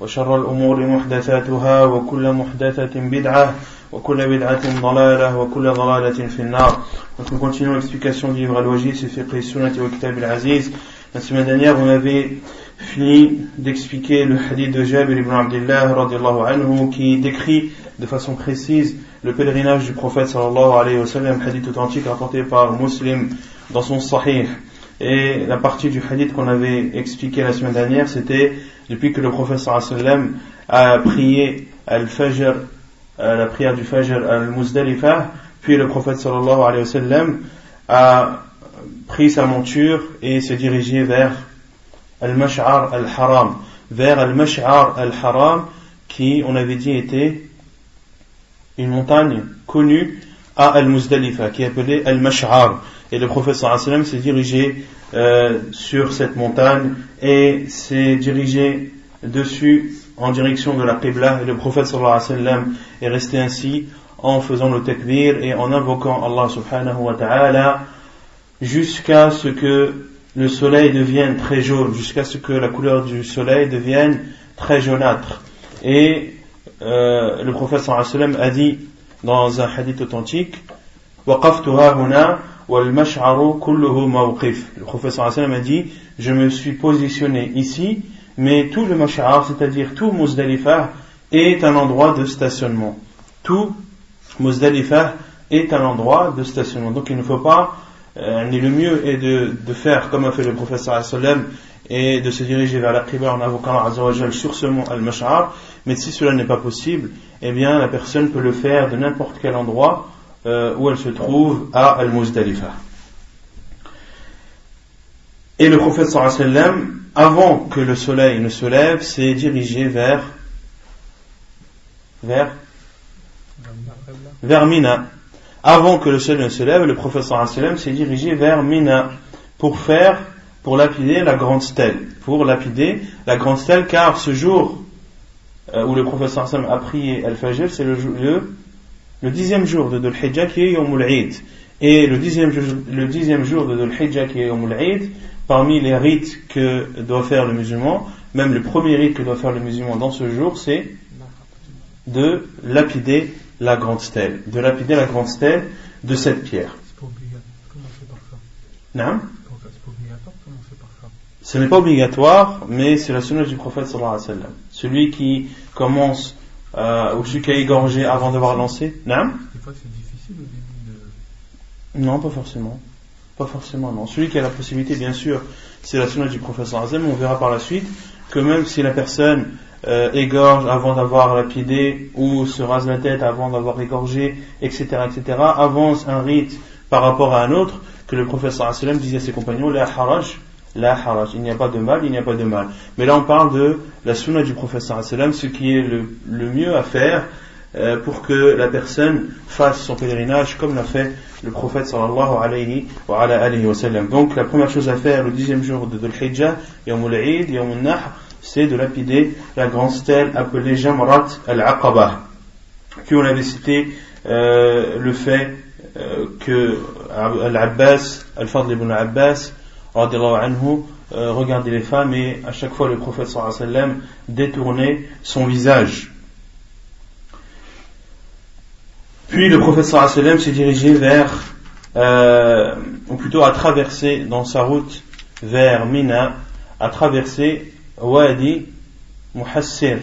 وشر الأمور محدثاتها وكل محدثة بدعة وكل بدعة ضلالة وكل ضلالة في النار Donc nous continuons l'explication du livre Al-Wajid, c'est Fiqh Sunnat wa Kitab al-Aziz. La semaine dernière, on avait fini d'expliquer le hadith de Jabir ibn Abdullah radiallahu anhu qui décrit de façon précise le pèlerinage du prophète sallallahu alayhi wa sallam, hadith authentique rapporté par Muslim dans son Sahih. Et la partie du hadith qu'on avait expliqué la semaine dernière, c'était depuis que le professeur sallam a prié al-Fajr, la prière du Fajr al-Muzdalifah, puis le prophète sallallahu alayhi wa sallam a pris sa monture et s'est dirigé vers al-Mash'ar al-Haram, vers al-Mash'ar al-Haram qui, on avait dit, était une montagne connue à al-Muzdalifah, qui est appelée al-Mash'ar. Et le prophète sallam s'est dirigé euh, sur cette montagne et s'est dirigé dessus en direction de la Qibla. Et le prophète sallam est resté ainsi en faisant le takbir et en invoquant Allah subhanahu wa ta'ala jusqu'à ce que le soleil devienne très jaune, jusqu'à ce que la couleur du soleil devienne très jaunâtre. Et euh, le prophète sallam a dit dans un hadith authentique, le professeur a dit Je me suis positionné ici, mais tout le mash'ar, c'est-à-dire tout Muzdalifah, est un endroit de stationnement. Tout Muzdalifah est un endroit de stationnement. Donc il ne faut pas, euh, le mieux est de, faire comme a fait le professeur et de se diriger vers la prière en invoquant Allah sur ce mont al-mash'ar. Mais si cela n'est pas possible, eh bien la personne peut le faire de n'importe quel endroit euh, où elle se trouve à Al-Muzdalifah. Et le prophète sallam, avant que le soleil ne se lève, s'est dirigé vers vers vers Mina. Avant que le soleil ne se lève, le prophète sallam s'est dirigé vers Mina pour faire pour lapider la grande stèle, pour lapider la grande stèle, car ce jour euh, où le prophète sallam a prié Al-Fajr, c'est le, le le dixième jour de Dhul Hijjah qui est Yom Eid. Et le dixième, le dixième jour de Dhul Hijjah qui est Yom Eid, parmi les rites que doit faire le musulman, même le premier rite que doit faire le musulman dans ce jour, c'est de lapider la grande stèle, de lapider la grande stèle de cette pierre. Non ce n'est pas obligatoire, mais c'est la sunna du prophète sallallahu alayhi wa sallam. Celui qui commence euh, ou celui qui a égorgé avant d'avoir lancé Non Des fois c'est difficile au début de... Non, pas forcément. Pas forcément, non. Celui qui a la possibilité, bien sûr, c'est la sunna du professeur Azem. On verra par la suite que même si la personne euh, égorge avant d'avoir lapidé ou se rase la tête avant d'avoir égorgé, etc., etc., avance un rite par rapport à un autre, que le professeur Azem disait à ses compagnons, la haraj, la il n'y a pas de mal, il n'y a pas de mal. Mais là on parle de la sunna du sallam, ce qui est le, mieux à faire euh, pour que la personne fasse son pèlerinage comme l'a fait le prophète sallallahu alayhi wa, alayhi. Donc la première chose à faire le dixième jour de Dhul c'est de lapider la grande stèle appelée Jamrat al-Aqaba. Puis on avait cité euh, le fait euh, que Al-Abbas, Al-Fadl ibn Abbas, anhu, euh, regardait les femmes et à chaque fois le prophète sallam détournait son visage. Puis le prophète sallam s'est dirigé vers, euh, ou plutôt à traverser dans sa route vers Mina, à traverser Wadi Muhassir.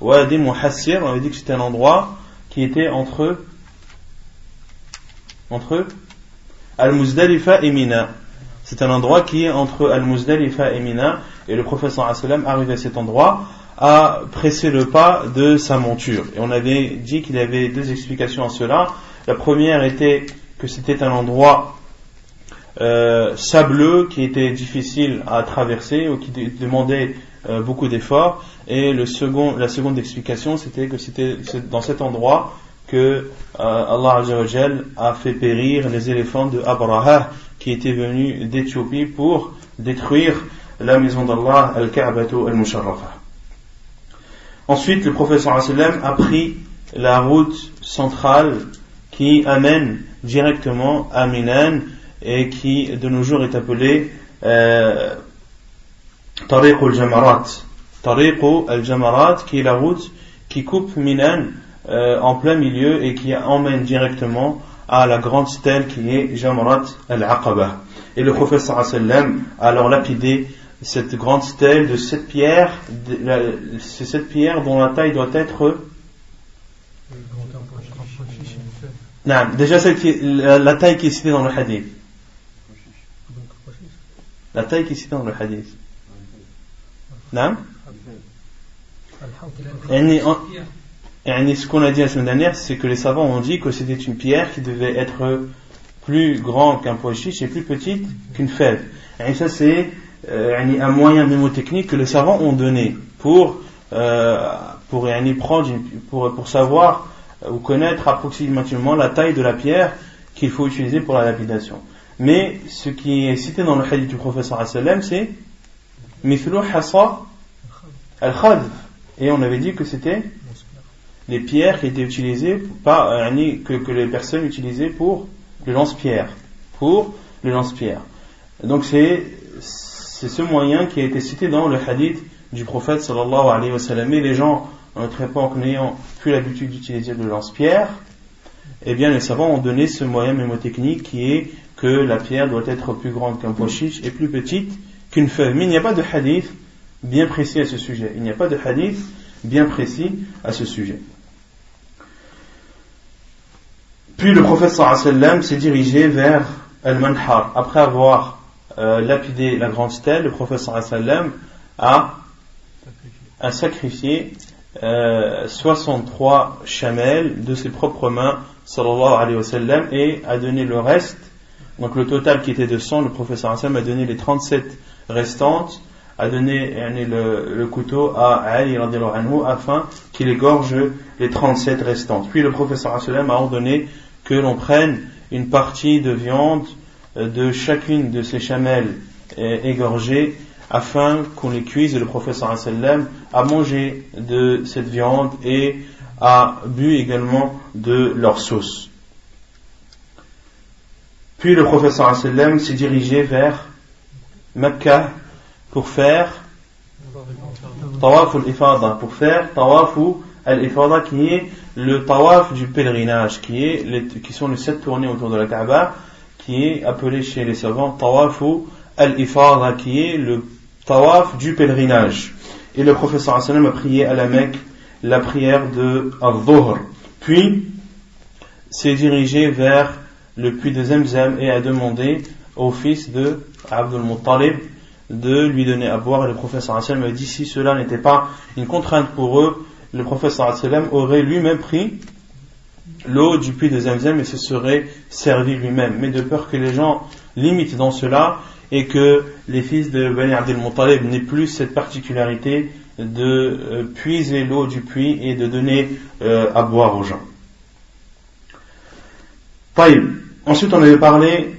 Wadi Muhassir, on avait dit que c'était un endroit qui était entre entre Al-Muzdalifa et Mina. C'est un endroit qui est entre Al-Muzdalifa et Mina, et le professeur arrivé à cet endroit, a pressé le pas de sa monture. Et on avait dit qu'il y avait deux explications à cela. La première était que c'était un endroit euh, sableux qui était difficile à traverser ou qui demandait euh, beaucoup d'efforts. Et le second, la seconde explication, c'était que c'était dans cet endroit que euh, Allah a fait périr les éléphants de Abraha qui étaient venus d'Éthiopie pour détruire la maison d'Allah, Al-Ka'batu Al-Musharrafa. Ensuite, le prophète a pris la route centrale qui amène directement à Minan et qui de nos jours est appelée euh, Tariq al-Jamarat. Tariq al-Jamarat qui est la route qui coupe Minan euh, en plein milieu et qui emmène directement à la grande stèle qui est Jamarat al-Aqaba. Et le prophète sallam a alors lapidé cette grande stèle de cette pierre, c'est cette pierre dont la taille doit être non, déjà la, taille qui est citée dans le hadith. La taille qui est citée dans le hadith. Non? Ce qu'on a dit la semaine dernière, c'est que les savants ont dit que c'était une pierre qui devait être plus grande qu'un pois chiche et plus petite qu'une fève. Et ça, c'est euh, un moyen mémotechnique que les savants ont donné pour, euh, pour, prendre pour, pour savoir ou connaître approximativement la taille de la pierre qu'il faut utiliser pour la lapidation. Mais ce qui est cité dans le hadith du professeur c'est Mithlu Hassa al-Khadf. Et on avait dit que c'était les pierres qui étaient utilisées, pas, que, que les personnes utilisaient pour le lance-pierre. Pour le lance-pierre. Donc c'est c'est ce moyen qui a été cité dans le hadith du prophète sallallahu alayhi wa sallam. Et les gens, en notre époque, n'ayant plus l'habitude d'utiliser le lance-pierre, eh bien, les savants ont donné ce moyen mémotechnique qui est que la pierre doit être plus grande qu'un pois chiche et plus petite qu'une feuille. Mais il n'y a pas de hadith bien précis à ce sujet. Il n'y a pas de hadith bien précis à ce sujet. Puis le prophète sallam s'est dirigé vers Al-Manhar après avoir euh, lapidé la grande stèle, le professeur sallam a, a sacrifié euh, 63 chamelles de ses propres mains, sallallahu alayhi wa sallam, et a donné le reste, donc le total qui était de 100, le professeur sallam a donné les 37 restantes, a donné le, couteau à Ali anhu afin qu'il égorge les 37 restantes. Puis le professeur a ordonné que l'on prenne une partie de viande de chacune de ces chamelles égorgées afin qu'on les cuise et le professeur sallam a mangé de cette viande et a bu également de leur sauce. Puis le professeur sallam s'est dirigé vers Mecca pour faire tawaf al-ifada, pour faire tawaf al-ifada qui est le tawaf du pèlerinage, qui, est qui sont les sept tournées autour de la Kaaba qui est appelé chez les savants Tawafu al-Ifada, qui est le tawaf du pèlerinage. Et le professeur sallam a prié à la Mecque la prière de Al-Dhuhr. Puis, s'est dirigé vers le puits de Zemzem et a demandé au fils de Abdul Muttalib de lui donner à boire. Et le professeur sallam a dit si cela n'était pas une contrainte pour eux, le sallam aurait lui-même pris l'eau du puits de Zemzem et se serait servi lui-même. Mais de peur que les gens limitent dans cela et que les fils de Bani Abdel Muttalib n'aient plus cette particularité de euh, puiser l'eau du puits et de donner euh, à boire aux gens. Ensuite, on avait parlé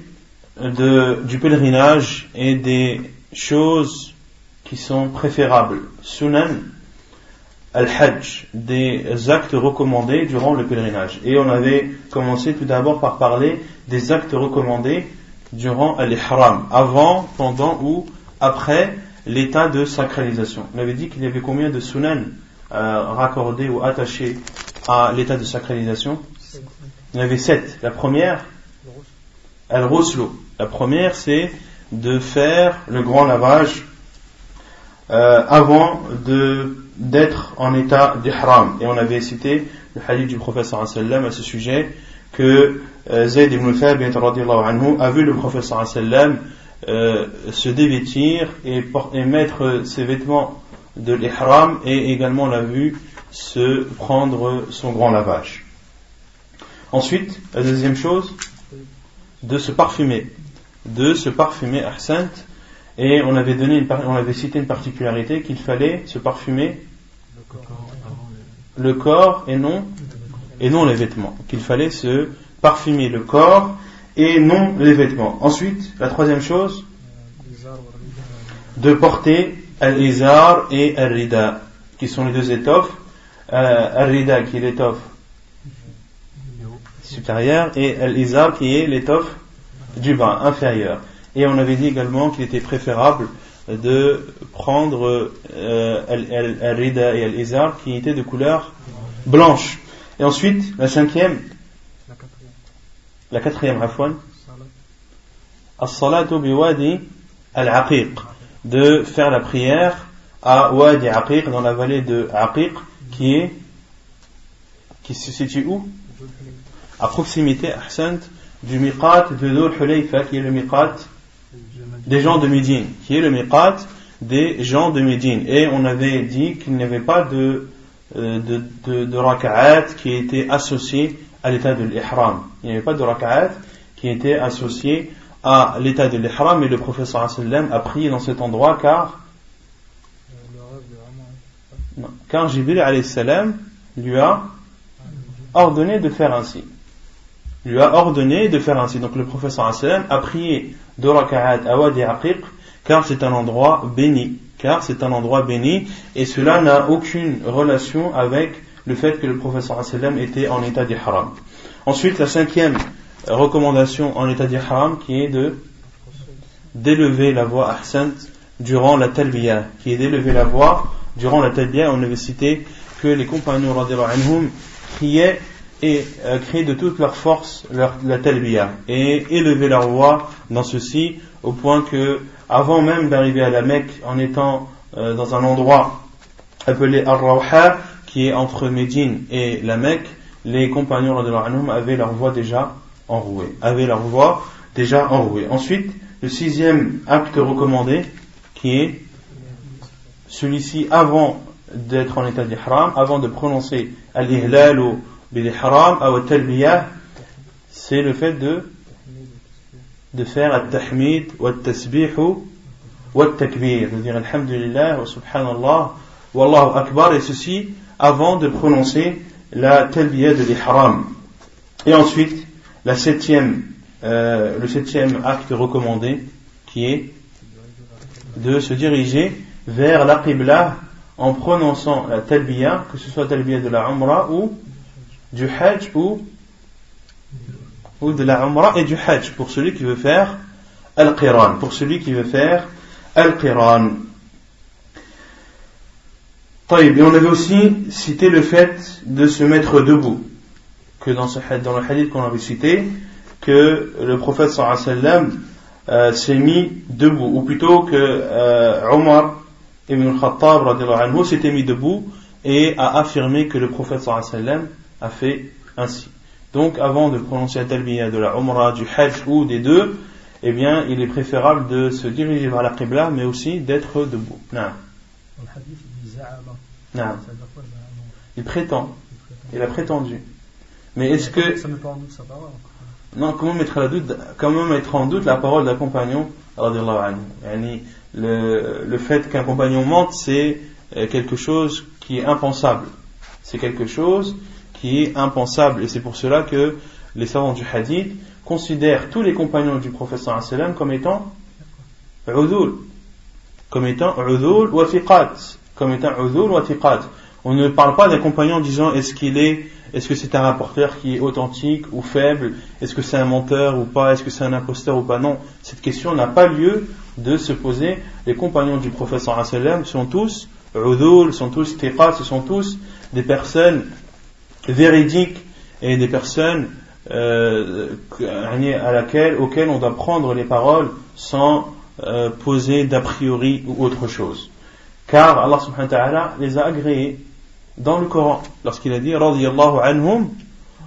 de, du pèlerinage et des choses qui sont préférables. Sunan, al-hajj, des actes recommandés durant le pèlerinage. Et on avait commencé tout d'abord par parler des actes recommandés durant l'ihram, avant, pendant ou après l'état de sacralisation. On avait dit qu'il y avait combien de sunan euh, raccordés ou attachés à l'état de sacralisation? Il y avait sept. La première, al-ruslu. La première, c'est de faire le grand lavage euh, avant d'être en état d'ihram. Et on avait cité le hadith du professeur sallam à ce sujet que euh, Zayd ibn Thabit anhu a vu le professeur sallam euh, se dévêtir et, et, mettre ses vêtements de l'ihram et également l'a vu se prendre son grand lavage. Ensuite, la deuxième chose, de se parfumer. De se parfumer ahsant. Et on avait, donné une, on avait cité une particularité qu'il fallait se parfumer le corps et non, et non les vêtements. Qu'il fallait se parfumer le corps et non les vêtements. Ensuite, la troisième chose, de porter al-izar et al-rida, qui sont les deux étoffes. Euh, al-rida qui est l'étoffe supérieure et al-izar qui est l'étoffe du bas inférieur. Et on avait dit également qu'il était préférable de prendre euh, al-rida et al-izar qui étaient de couleur blanche. Et ensuite, la cinquième, la quatrième, afwan, as-salatu biwadi al-aqiq, de faire la prière à Wadi Aqiq, dans la vallée de Aqiq, qui est, qui se situe où? À proximité, Ahsant, du miqat de Dhul Hulayfa, qui est le miqat des gens de Médine, qui est le miqat des gens de Médine. Et on avait dit qu'il n'y avait pas de, euh, de, de, de raka'at qui était associé à l'état de l'ihram. Il n'y avait pas de raka'at qui était associé à l'état de l'ihram, mais le professeur sallam a prié dans cet endroit car non, car Jibril lui a ordonné de faire ainsi. Lui a ordonné de faire ainsi. Donc le professeur a prié de raka'at car c'est un endroit béni. Car c'est un endroit béni et cela n'a aucune relation avec le fait que le professeur sallam était en état d'ihram. Ensuite, la cinquième recommandation en état d'ihram qui est de d'élever la voix ahsant durant la talbiya, qui est d'élever la voix durant la talbiya. On avait cité que les compagnons anhum criaient et euh, criaient de toute leur force la talbiya et élevaient leur voix dans ceci au point que avant même d'arriver à la Mecque en étant euh, dans un endroit appelé Ar-Rawha qui est entre Médine et la Mecque les compagnons anhum avaient leur voix déjà enrouée avaient leur voix déjà enrouée. Ensuite le sixième acte recommandé, qui est celui-ci avant d'être en état d'ihram, avant de prononcer al-ihlal ou ou c'est le fait de, faire al-tahmid ou al-tasbih ou al-takbir, de dire alhamdulillah subhanallah wa allahu akbar, et ceci avant de prononcer la talbiyah de l'ihram. Et ensuite, la septième euh, le septième acte recommandé qui est de se diriger vers la Qibla en prononçant la talbiya, que ce soit la talbiya de la Umrah ou du Hajj ou, ou de la Umrah et du Hajj pour celui qui veut faire Al-Qiran, pour celui qui veut faire Al-Qiran. Et on avait aussi cité le fait de se mettre debout, que dans, le hadith qu'on avait cité, que le prophète sallam euh, s'est mis debout, ou plutôt que euh, Omar ibn Khattab anhu s'était mis debout et a affirmé que le prophète sallam a fait ainsi. Donc avant de prononcer la talbiya de la Umrah, du Hajj ou des deux, eh bien il est préférable de se diriger vers la Qibla mais aussi d'être debout. Il prétend, il a prétendu. Mais est-ce que... Ça met pas en doute sa parole. Non, comment mettre, la doute, comment mettre en doute la parole d'un compagnon le, le fait qu'un compagnon mente, c'est euh, quelque chose qui est impensable. C'est quelque chose qui est impensable. Et c'est pour cela que les savants du hadith considèrent tous les compagnons du professeur comme étant udul, comme étant udul wa comme étant udul wa On ne parle pas d'un compagnon disant est-ce qu'il est est-ce que c'est un rapporteur qui est authentique ou faible Est-ce que c'est un menteur ou pas Est-ce que c'est un imposteur ou pas Non, cette question n'a pas lieu de se poser. Les compagnons du professeur sont tous udul, sont tous tiqat, ce sont tous des personnes véridiques et des personnes euh, à laquelle, auxquelles on doit prendre les paroles sans euh, poser d'a priori ou autre chose. car Allah subhanahu wa ta'ala les a agréés dans le Coran lorsqu'il a dit radiyallahu anhum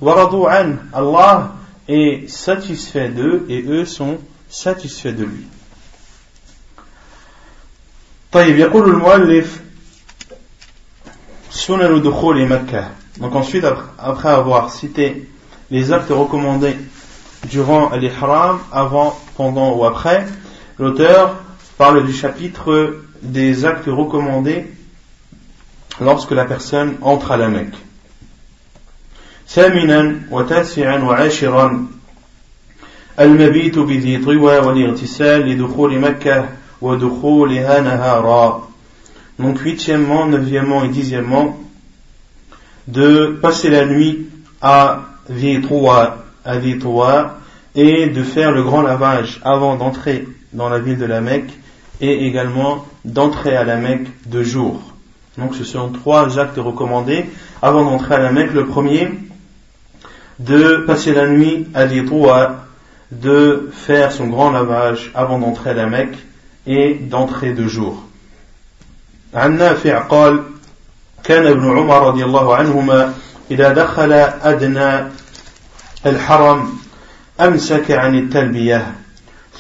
wa radu an Allah est satisfait d'eux et eux sont satisfaits de lui طيب يقول المؤلف سنن دخول مكة donc ensuite après avoir cité les actes recommandés durant l'ihram avant pendant ou après l'auteur parle du chapitre des actes recommandés lorsque la personne entre à la Mecque. ثامنا وتاسعا وعاشرا المبيت بذي طوى والاغتسال لدخول مكة ودخولها نهارا donc huitièmement, neuvièmement et dixièmement de passer la nuit à Vitroua, à Vitroua et de faire le grand lavage avant d'entrer dans la ville de la Mecque et également d'entrer à la Mecque de jour. Donc ce sont trois actes recommandés avant d'entrer à la Mecque. Le premier, de passer la nuit à l'Itoua, de faire son grand lavage avant d'entrer à la Mecque et d'entrer de jour. عن نافع قال كان ابن عمر رضي الله عنهما إذا دخل أدنى الحرم أمسك عن التلبية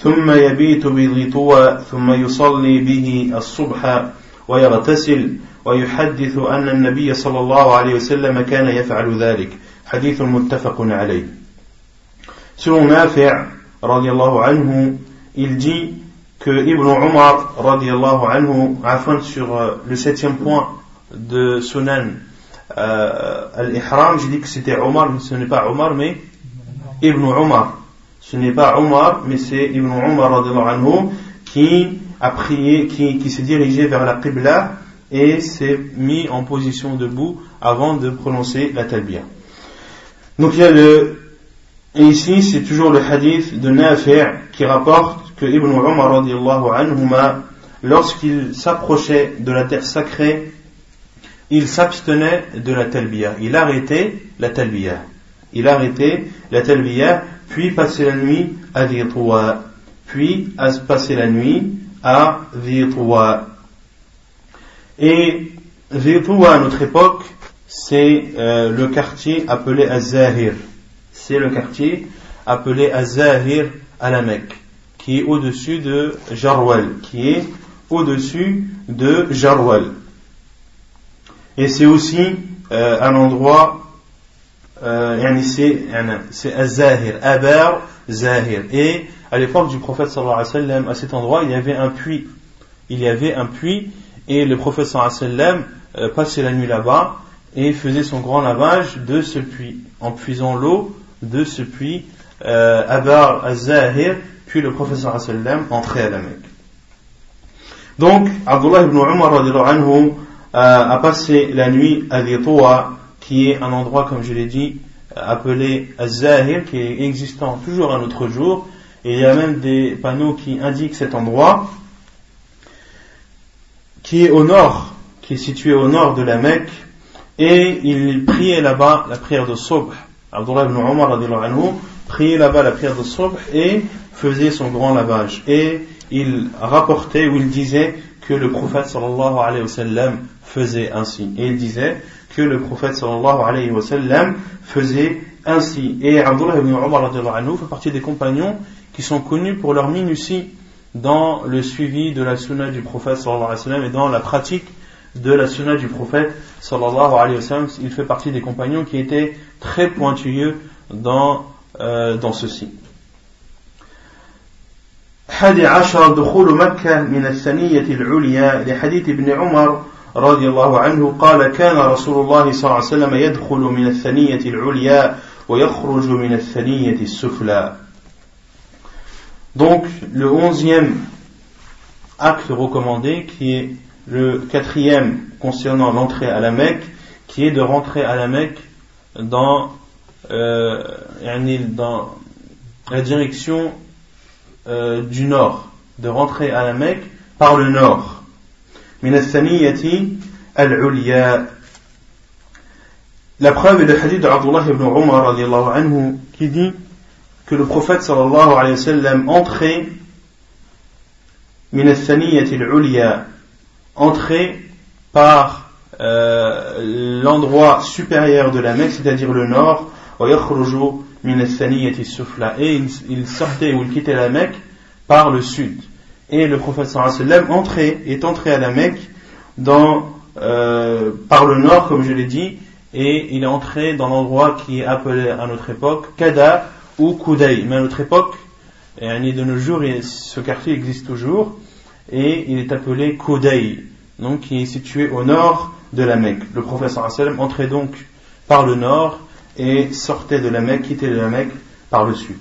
ثم يبيت بذي طوى ثم يصلي به الصبح ويغتسل ويحدث أن النبي صلى الله عليه وسلم كان يفعل ذلك. حديث متفق عليه. Selon Nafi' radiallahu anhu, il dit que Ibn Umar radiallahu anhu, afin sur le septième point de Sunan euh, al-Ihram, j'ai dit que c'était Omar, mais ce n'est pas Omar, mais Ibn Umar. Ce n'est pas Omar, mais c'est Ibn anhu, qui a prié, qui, qui s'est dirigé vers la Qibla et s'est mis en position debout avant de prononcer la talbiya. Donc il y a le, et ici c'est toujours le hadith de Nafi' qui rapporte que Ibn anhuma, lorsqu'il s'approchait de la terre sacrée, il s'abstenait de la talbiya. Il arrêtait la talbiya. Il arrêtait la talbiya puis passer la nuit à Dhitwa, puis passer la nuit à Dhitwa. Et Dhitwa à notre époque, c'est euh, le quartier appelé Az-Zahir. C'est le quartier appelé Az-Zahir à la Mecque, qui est au-dessus de Jarwal, qui est au-dessus de Jarwal. Et c'est aussi euh, un endroit euh, c'est Az-Zahir, Abar Zahir. Et à l'époque du prophète sallallahu alayhi wa sallam, à cet endroit, il y avait un puits. Il y avait un puits et le prophète sallallahu alayhi wa sallam euh, passait la nuit là-bas et faisait son grand lavage de ce puits, en puisant l'eau de ce puits, euh, Abar Az-Zahir, puis le prophète sallallahu alayhi wa sallam entrait à la Mecque. Donc, Abdullah ibn Umar anhu, euh, a passé la nuit à Dhitoa, qui est un endroit, comme je l'ai dit, appelé Az-Zahir, qui est existant toujours un autre jour. Et il y a même des panneaux qui indiquent cet endroit, qui est au nord, qui est situé au nord de la Mecque. Et il priait là-bas la prière de Sobh. Abdullah ibn Umar anhu, priait là-bas la prière de Sobh et faisait son grand lavage. Et il rapportait ou il disait que le prophète sallallahu alayhi wa sallam faisait ainsi. Et il disait que le prophète sallallahu alayhi wa sallam faisait ainsi. Et Abdullah ibn Umar fait partie des compagnons qui sont connus pour leur minutie dans le suivi de la sunna du prophète sallallahu alayhi wa sallam et dans la pratique de la sunna du prophète sallallahu alayhi wa sallam. Il fait partie des compagnons qui étaient très pointilleux dans, euh, dans ceci. حادي عشر دخول مكة من الثنية العليا لحديث ابن عمر رضي الله عنه قال كان رسول الله صلى الله عليه وسلم يدخل من الثنية العليا ويخرج من الثنية السفلى Donc, le onzième acte recommandé, qui est le quatrième concernant l'entrée à la Mecque, qui est de rentrer à la Mecque dans, euh, dans la direction euh, du nord, de rentrer à la Mecque par le nord. من الثنية العليا La preuve est le hadith d'Abdullah ibn Umar radiallahu anhu qui dit que le prophète sallallahu alayhi wa sallam entrait min al-thaniyyati al-ulya entrer par euh, l'endroit supérieur de la Mecque, c'est-à-dire le nord, et il, il sortait ou il quittait la Mecque par le sud. Et le prophète sallam entrait, est entré à la Mecque euh, par le nord, comme je l'ai dit, et il est entré dans l'endroit qui est appelé à notre époque Kada ou Koudaï. Mais à notre époque, et de nos jours, ce quartier existe toujours, et il est appelé Koudaï, donc qui est situé au nord de la Mecque. Le prophète sallam entrait donc par le nord et sortait de la Mecque, quittait de la Mecque par le sud.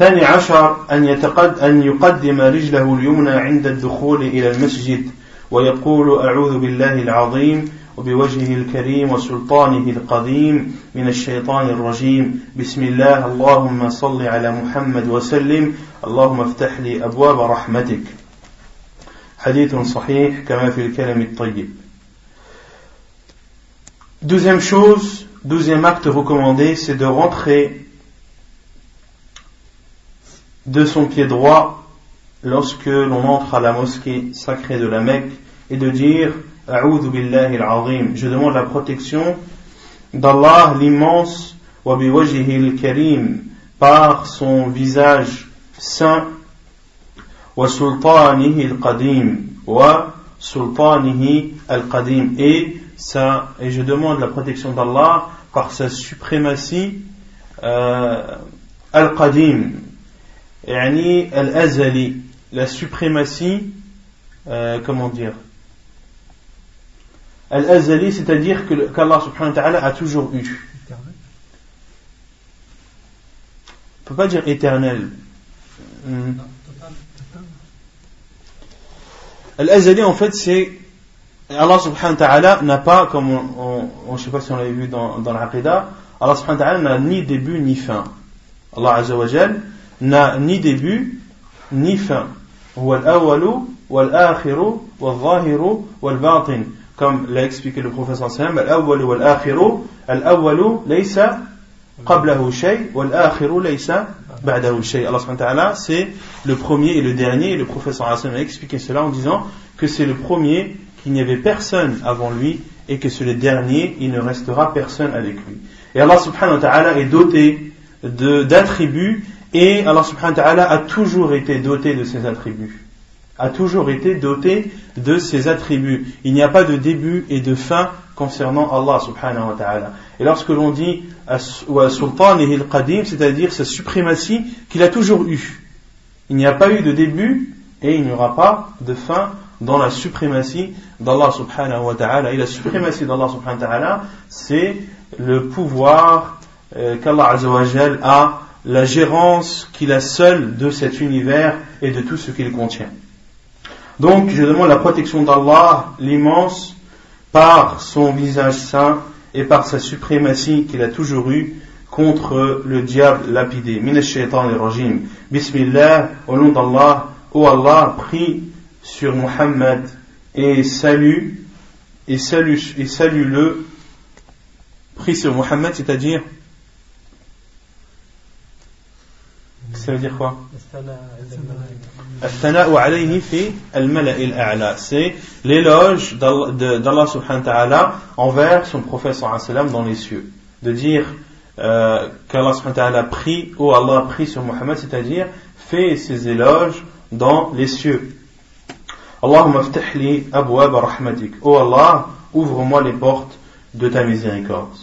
ثاني عشر أن, يتقد أن يقدم رجله اليمنى عند الدخول إلى المسجد ويقول أعوذ بالله العظيم وبوجهه الكريم وسلطانه القديم من الشيطان الرجيم. بسم الله اللهم صل على محمد وسلم. اللهم افتح لي أبواب رحمتك. حديث صحيح كما في الكلم الطيب. Deuxième chose, deuxième acte recommandé, c'est de rentrer de son pied droit lorsque l'on entre à la mosquée sacrée de la Mecque et de dire billahi al-azim. Je demande la protection d'Allah l'immense wa al-karim par son visage saint wa sultanihi al-qadim wa al-qadim et et je demande la protection d'Allah par sa suprématie euh, al-qadim yani al-azali la suprématie euh, comment dire Al-Azali, c'est-à-dire qu'Allah a toujours eu. On ne peut pas dire éternel. Hmm. Al-Azali, en fait, c'est Allah subhanahu wa ta'ala n'a pas, comme on, on, je sais pas si on l'avait vu dans, dans l'Aqidah, Allah subhanahu wa ta'ala n'a ni début ni fin. Allah azza wa n'a ni début ni fin. Comme l'a expliqué le professeur sallam, al-awwalu wal-akhiru, al-awwalu shay, wal-akhiru ba'dahu shay. Allah subhanahu wa ta'ala, c'est le premier et le dernier, et le professeur sallam a expliqué cela en disant que c'est le premier, qu'il n'y avait personne avant lui, et que c'est le dernier, il ne restera personne avec lui. Et Allah subhanahu wa ta'ala est doté d'attributs et Allah subhanahu wa ta'ala a toujours été doté de ces attributs a toujours été doté de ses attributs. Il n'y a pas de début et de fin concernant Allah subhanahu wa ta'ala. Et lorsque l'on dit Sultan et qadim c'est-à-dire sa suprématie qu'il a toujours eu. Il n'y a pas eu de début et il n'y aura pas de fin dans la suprématie d'Allah subhanahu wa ta'ala. Et la suprématie d'Allah subhanahu wa ta'ala, c'est le pouvoir euh, qu'Allah a, la gérance qu'il a seul de cet univers et de tout ce qu'il contient. Donc je demande la protection d'Allah, l'immense, par son visage saint et par sa suprématie qu'il a toujours eue contre le diable lapidé. Rajim. Bismillah, au nom d'Allah, ô Allah, prie sur Muhammad et salue, et salue, et salue-le, prie sur Muhammad, c'est-à-dire, ça veut dire quoi? c'est l'éloge d'Allah subhanahu wa ta'ala envers son prophète sallam dans les cieux. De dire euh, qu'Allah subhanahu wa ta'ala prie, ou Allah prie sur Muhammad, c'est-à-dire fait ses éloges dans les cieux. Allahumma ftahli abwab rahmatik. Oh Allah, ouvre-moi les portes de ta miséricorde.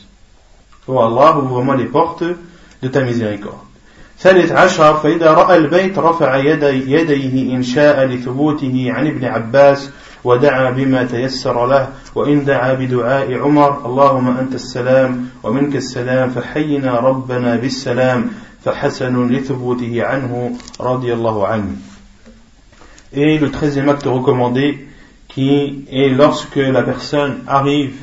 Oh Allah, ouvre-moi les portes de ta miséricorde. ثالث عشر فإذا رأى البيت رفع يدي يديه إن شاء لثبوته عن ابن عباس ودعا بما تيسر له وإن دعا بدعاء عمر اللهم أنت السلام ومنك السلام فحينا ربنا بالسلام فحسن لثبوته عنه رضي الله عنه. Et le treizième acte recommandé qui est lorsque la personne arrive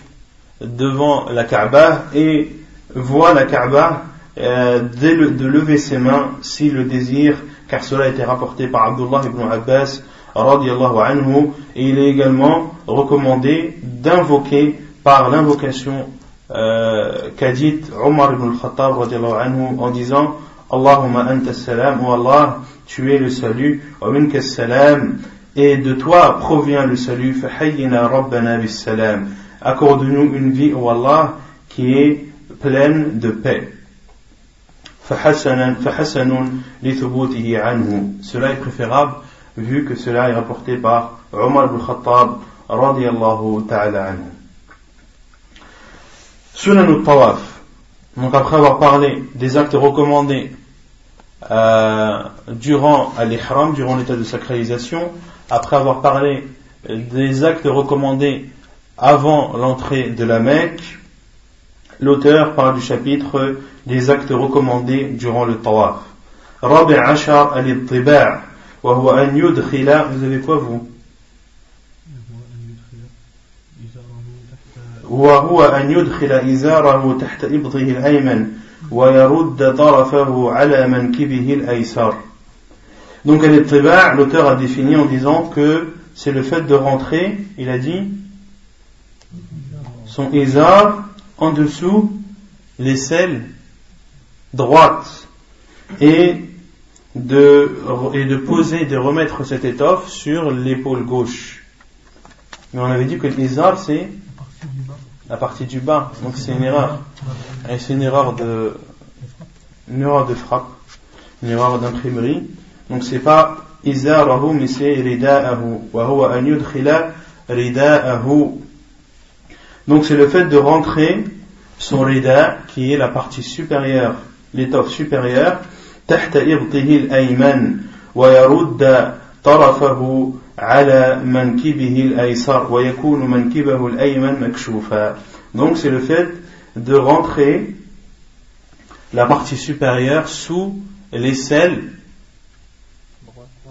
devant la Kaaba et voit la Kaaba Euh, de lever ses mains s'il le désire, car cela a été rapporté par Abdullah ibn Abbas anhu, et il est également recommandé d'invoquer par l'invocation euh, qu'a dite Omar ibn al-Khattab anhu, en disant Allahumma anta salam, ou Allah, tu es le salut, wa minka salam, et de toi provient le salut. Accorde-nous une vie, ô Allah, qui est pleine de paix. Cela est préférable vu que cela est rapporté par Omar ibn Khattab radiallahu ta'ala anhu. Sunan al-Tawaf. Donc après avoir parlé des actes recommandés euh, durant l'ihram, durant l'état de sacralisation, après avoir parlé des actes recommandés avant l'entrée de la Mecque, l'auteur parle du chapitre des actes recommandés durant le tawaf. Rabi Ashar al-Ittiba' wa huwa an yudkhila, vous avez quoi vous وهو أن يدخل إزاره تحت إبطه الأيمن ويرد طرفه على منكبه الأيسر Donc al l'auteur a défini en disant que c'est le fait de rentrer, il a dit, son izar en dessous l'aisselle droite et de, et de poser, de remettre cette étoffe sur l'épaule gauche. Mais on avait dit que l'izar c'est la partie du bas, donc c'est une erreur. C'est une erreur de, une erreur de frappe, une erreur d'imprimerie. Donc c'est pas izarahu, mais c'est rida'ahu. Wa huwa an yudkhila rida'ahu. Donc c'est le fait de rentrer son rida, qui est la partie supérieure, l'étoffe supérieure, تحت إبطه الأيمن ويرد طرفه على منكبه الأيسر ويكون منكبه الأيمن مكشوفا donc c'est le fait de rentrer la partie supérieure sous l'aisselle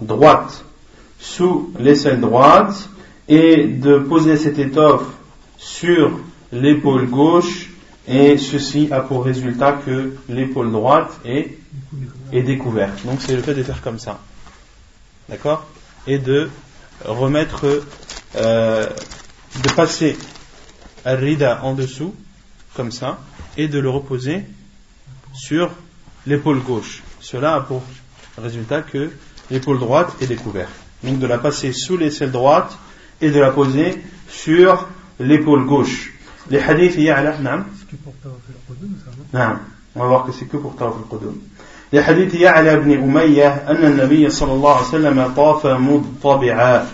droite, sous l'aisselle droite, et de poser cette étoffe sur l'épaule gauche, et ceci a pour résultat que l'épaule droite est, est découverte. Donc c'est le fait de faire comme ça. D'accord? Et de remettre, euh, de passer rida en dessous, comme ça, et de le reposer sur l'épaule gauche. Cela a pour résultat que l'épaule droite est découverte. Donc de la passer sous l'aisselle droite et de la poser sur l'épaule gauche. Les hadiths ya'la, نعم. نعم. On va voir que c'est que pour tawaf al-qudum. لحديث يعلى بن أمية أن النبي صلى الله عليه وسلم طاف مضطبعا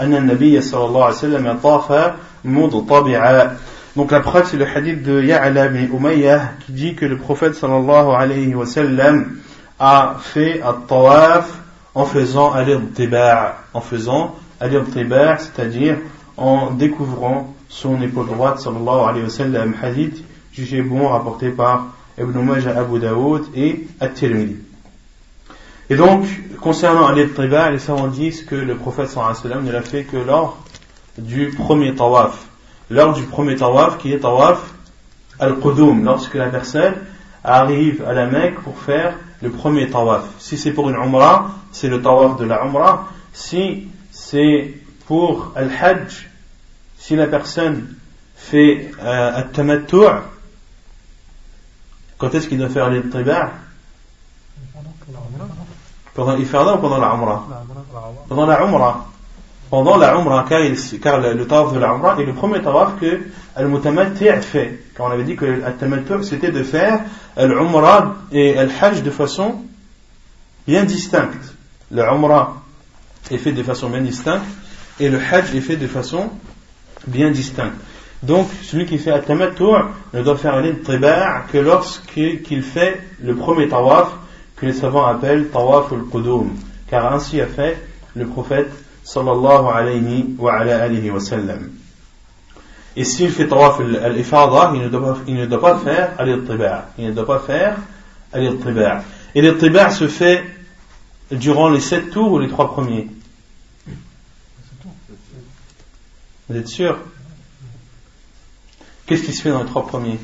أن النبي صلى الله عليه وسلم طاف مضطبعا Donc la preuve c'est le hadith de Ya'la ibn Umayyah qui dit que le prophète sallallahu alayhi wa sallam a fait un tawaf en faisant al-irtiba' en faisant al-irtiba' c'est-à-dire en découvrant son épaule droite sallallahu alayhi wa sallam hadith jugé bon rapporté par Ibn Majah Abu Daoud et At-Tirmidhi et donc concernant al-irtiba' les savants disent que le prophète sallallahu alayhi wa sallam ne l'a fait que lors du premier tawaf lors du premier tawaf qui est tawaf al-qudum, lorsque la personne arrive à la Mecque pour faire le premier tawaf. Si c'est pour une umrah, c'est le tawaf de la umrah. Si c'est pour al-hajj, si la personne fait euh, al-tamattu' quand est-ce qu'il doit faire l'ittiba' Pendant l'ifrada ou pendant la umrah? Pendant la umrah. Pendant la Umrah, car, le, tawaf de la Umrah est le premier tawaf que Al-Mutamatti' fait. Quand on avait dit que Al-Tamattu' c'était de faire Al-Umrah et Al-Hajj de façon bien distincte. Le Umrah est fait de façon bien distincte et le Hajj est fait de façon bien distincte. Donc, celui qui fait Al-Tamattu' ne doit faire l'Intiba' que lorsqu'il fait le premier tawaf que les savants appellent Tawaf al-Qudum. Car ainsi a fait le prophète sallallahu alayhi wa ala alihi wa sallam. Et s'il fait tawaf al-ifada, il, il ne doit pas faire al-ittiba'. Il ne doit pas faire al-ittiba'. Et l'ittiba' se fait durant les sept tours ou les trois premiers Vous êtes sûr? Qu'est-ce qui se fait dans les trois premiers?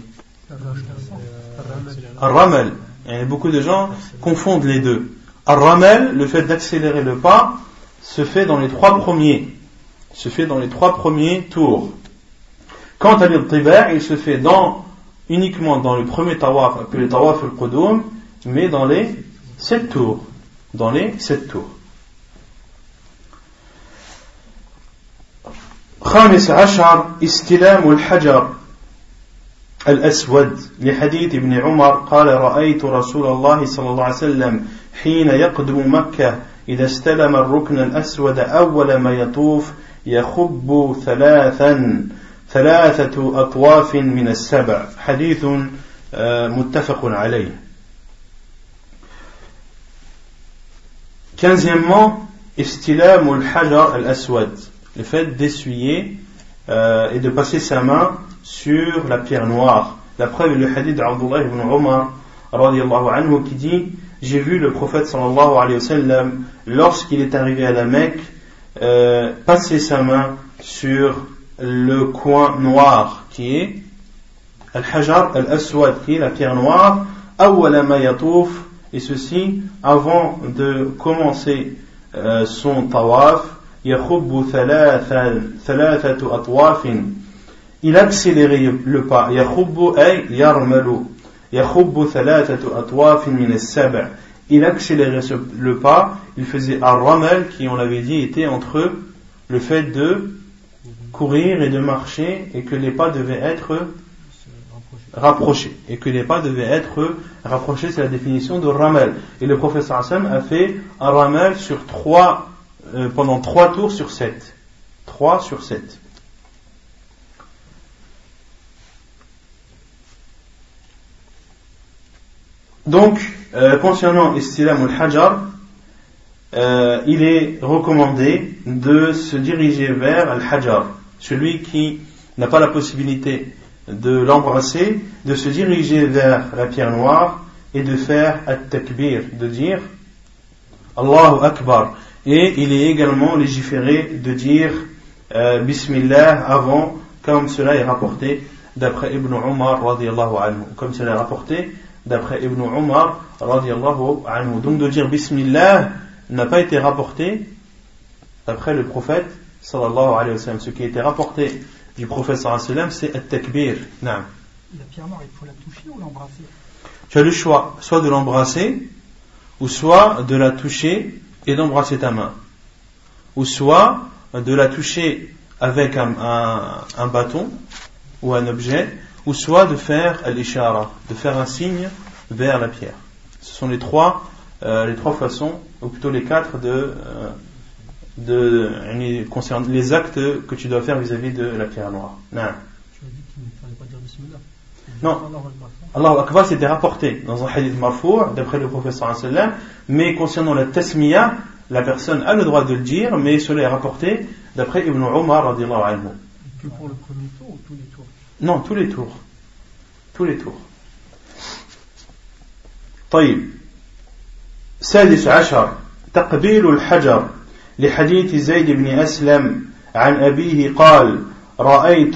Al-ramal. Et beaucoup de gens confondent les deux. Al-ramal, le fait d'accélérer le pas, se fait dans les trois premiers, se fait dans les trois premiers tours. Quant à l'irtiba, il se fait uniquement dans le premier tawaf, appelé tawaf al-qudum, mais dans les sept tours. Dans les sept tours. خامس عشر استلام الحجر. الأسود لحديث ابن عمر قال رأيت رسول الله صلى الله عليه وسلم حين يقدم مكة إذا استلم الركن الأسود أول ما يطوف يخب ثلاثا ثلاثة أطواف من السبع. حديث متفق عليه. Quinzièmement, istilam al-hajar al-aswad, le fait d'essuyer euh, et de passer sa main sur la pierre noire. La preuve est le hadith d'Abdullah ibn Umar anhu qui dit J'ai vu le prophète sallallahu alayhi wa sallam lorsqu'il est arrivé à la Mecque euh, passer sa main sur le coin noir qui est al-hajar al-aswad qui est la pierre noire et ceci avant de commencer euh, son tawaf يخب ثلاثة ثلاثة أطواف il accélérait le pas يخب أي يرمل يخب ثلاثة أطواف من السبع il accélérait le pas il faisait un ramal qui on l'avait dit était entre le fait de courir et de marcher et que les pas devaient être rapprochés et que les pas devaient être rapprochés c'est la définition de ramal et le professeur Hassan a fait un ramal sur trois euh, pendant trois tours sur sept. Trois sur sept. Donc, euh, concernant Istilam al-Hajar, euh, il est recommandé de se diriger vers al-Hajar. Celui qui n'a pas la possibilité de l'embrasser, de se diriger vers la pierre noire et de faire at-takbir, de dire Allahu Akbar. Et il est également légiféré de dire euh, Bismillah avant, comme cela est rapporté d'après Ibn Umar radiallahu anhu. Comme cela est rapporté d'après Ibn Umar radiallahu anhu. Donc de dire Bismillah n'a pas été rapporté d'après le prophète sallallahu alayhi wa sallam. Ce qui a été rapporté du prophète sallallahu alayhi wa sallam, c'est At-Takbir. La pierre noire, il faut la toucher ou l'embrasser? Tu as le choix, soit de l'embrasser, ou soit de la toucher et d'embrasser ta main. Ou soit de la toucher avec un, bâton ou un objet, ou soit de faire l'ishara, de faire un signe vers la pierre. Ce sont les trois, euh, les trois façons, ou plutôt les quatre de, euh, de concerne les actes que tu dois faire vis-à-vis de la pierre noire. Non. Tu as dit qu'il ne fallait pas dire bismillah. Non. Allah Akbar c'était rapporté dans un hadith marfour d'après le professeur sallam mais concernant la tasmiya la personne a le droit de le dire mais cela est rapporté d'après Ibn Umar radiallahu anhu que pour le premier tour ou tous les tours non tous les tours tous les tours طيب سادس عشر تقبيل الحجر لحديث زيد بن أسلم عن أبيه قال رأيت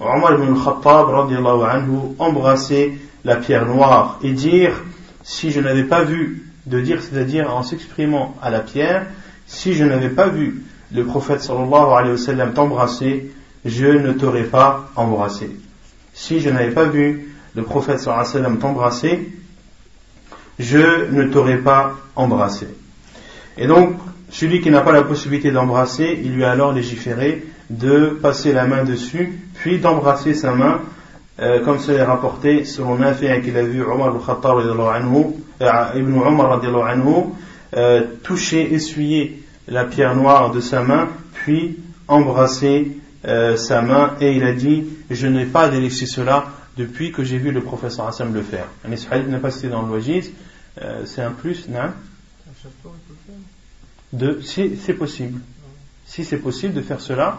Omar ibn Khattab anhu embrasser la pierre noire et dire si je n'avais pas vu de dire c'est-à-dire en s'exprimant à la pierre si je n'avais pas vu le prophète sallallahu alayhi wa sallam t'embrasser je ne t'aurais pas embrassé. Si je n'avais pas vu le prophète sallallahu alayhi wa sallam t'embrasser je ne t'aurais pas embrassé. Et donc celui qui n'a pas la possibilité d'embrasser il lui a alors légiféré de passer la main dessus puis d'embrasser sa main, euh, comme cela est rapporté selon Nafi' qu'il a vu Omar al-Khattab euh, Ibn Omar anhu, euh, toucher, essuyer la pierre noire de sa main, puis embrasser euh, sa main, et il a dit Je n'ai pas délaissé cela depuis que j'ai vu le professeur Hassan le faire. Un hadith n'est pas cité dans le Wajiz, euh, c'est un plus, non? De, si c'est possible. Si c'est possible de faire cela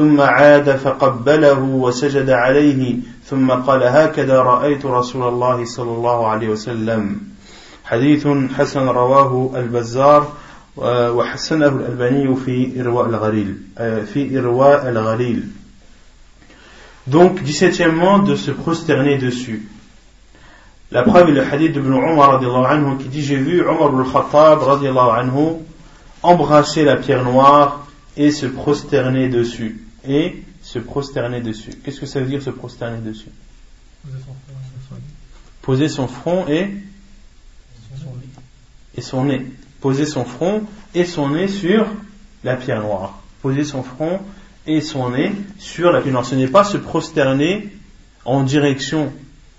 ثم عاد فقبله وسجد عليه ثم قال هكذا رأيت رسول الله صلى الله عليه وسلم حديث حسن رواه البزار وحسنه الألباني في إرواء الغليل في إرواء الغليل Donc, 17e de se prosterner dessus. La preuve est le hadith de Umar anhu, qui dit J'ai vu Umar al-Khattab anhu, embrasser la pierre noire et se prosterner dessus. Et se prosterner dessus. Qu'est-ce que ça veut dire se prosterner dessus? Poser son front et, et son nez. Poser son front et son nez sur la pierre noire. Poser son front et son nez sur la pierre noire. Ce n'est pas se prosterner en direction